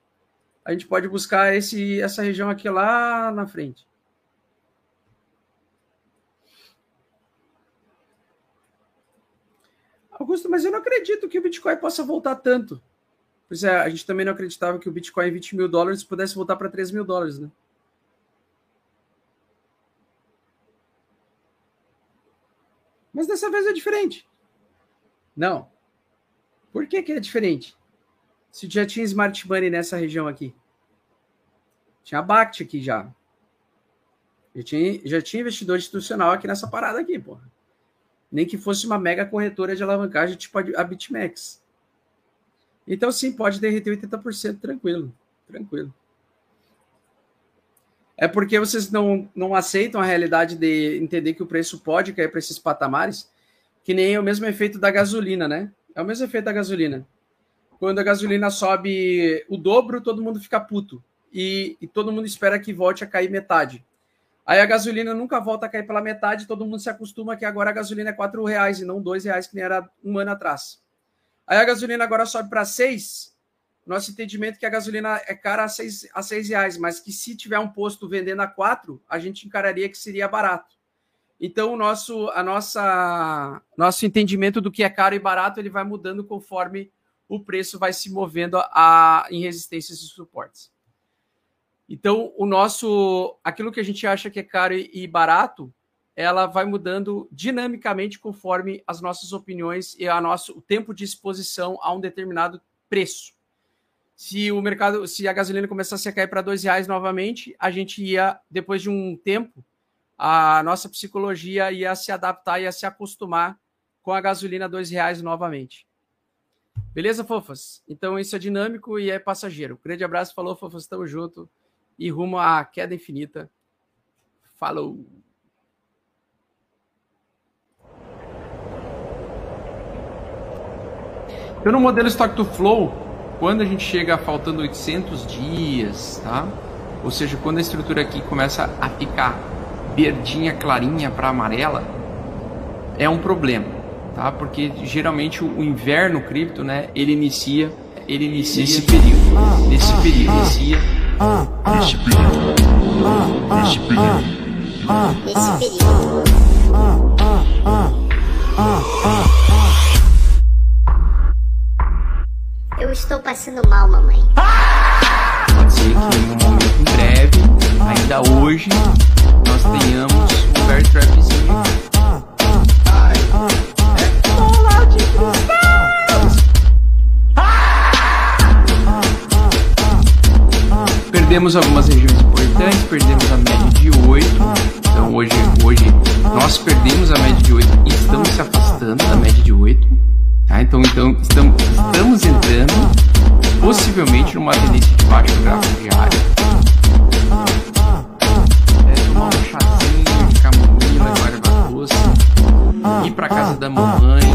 a gente pode buscar esse, essa região aqui lá na frente. Augusto, mas eu não acredito que o Bitcoin possa voltar tanto. Pois é, a gente também não acreditava que o Bitcoin em 20 mil dólares pudesse voltar para 3 mil dólares, né? Mas dessa vez é diferente. Não. Por que, que é diferente? Se já tinha Smart Money nessa região aqui. Tinha Bact aqui já. Já tinha, já tinha investidor institucional aqui nessa parada aqui, porra. Nem que fosse uma mega corretora de alavancagem tipo a BitMEX. Então, sim, pode derreter 80% tranquilo. Tranquilo. É porque vocês não, não aceitam a realidade de entender que o preço pode cair para esses patamares, que nem é o mesmo efeito da gasolina, né? É o mesmo efeito da gasolina. Quando a gasolina sobe o dobro, todo mundo fica puto. E, e todo mundo espera que volte a cair metade. Aí a gasolina nunca volta a cair pela metade, todo mundo se acostuma que agora a gasolina é quatro reais e não dois reais que nem era um ano atrás. Aí a gasolina agora sobe para seis. Nosso entendimento é que a gasolina é cara a seis, a seis reais, mas que se tiver um posto vendendo a quatro, a gente encararia que seria barato. Então o nosso, a nossa, nosso entendimento do que é caro e barato ele vai mudando conforme o preço vai se movendo a, a em resistências e suportes. Então, o nosso, aquilo que a gente acha que é caro e barato, ela vai mudando dinamicamente conforme as nossas opiniões e a nosso, o tempo de exposição a um determinado preço. Se o mercado, se a gasolina começasse a cair para dois reais novamente, a gente ia, depois de um tempo, a nossa psicologia ia se adaptar, ia se acostumar com a gasolina dois reais novamente. Beleza, fofas? Então isso é dinâmico e é passageiro. Grande abraço, falou, fofas, tamo junto e rumo à queda infinita. Falou! Então, no modelo Stock to Flow, quando a gente chega faltando 800 dias, tá? Ou seja, quando a estrutura aqui começa a ficar verdinha, clarinha para amarela, é um problema, tá? Porque geralmente o inverno cripto, né, ele inicia, ele inicia nesse período, nesse período, inicia Nesse período. Nesse período. Nesse período. Eu estou passando mal, mamãe. Pode ser que em um momento em breve, ainda hoje, nós tenhamos um bear trapzinho. Perdemos algumas regiões importantes, perdemos a média de 8. Então hoje, hoje nós perdemos a média de 8 e estamos se afastando da média de 8. Tá? Então, então estamos, estamos entrando possivelmente numa tendência de baixo gráfico diário. É, tomar um chazinho camomila, guarda doce, ir para casa da mamãe,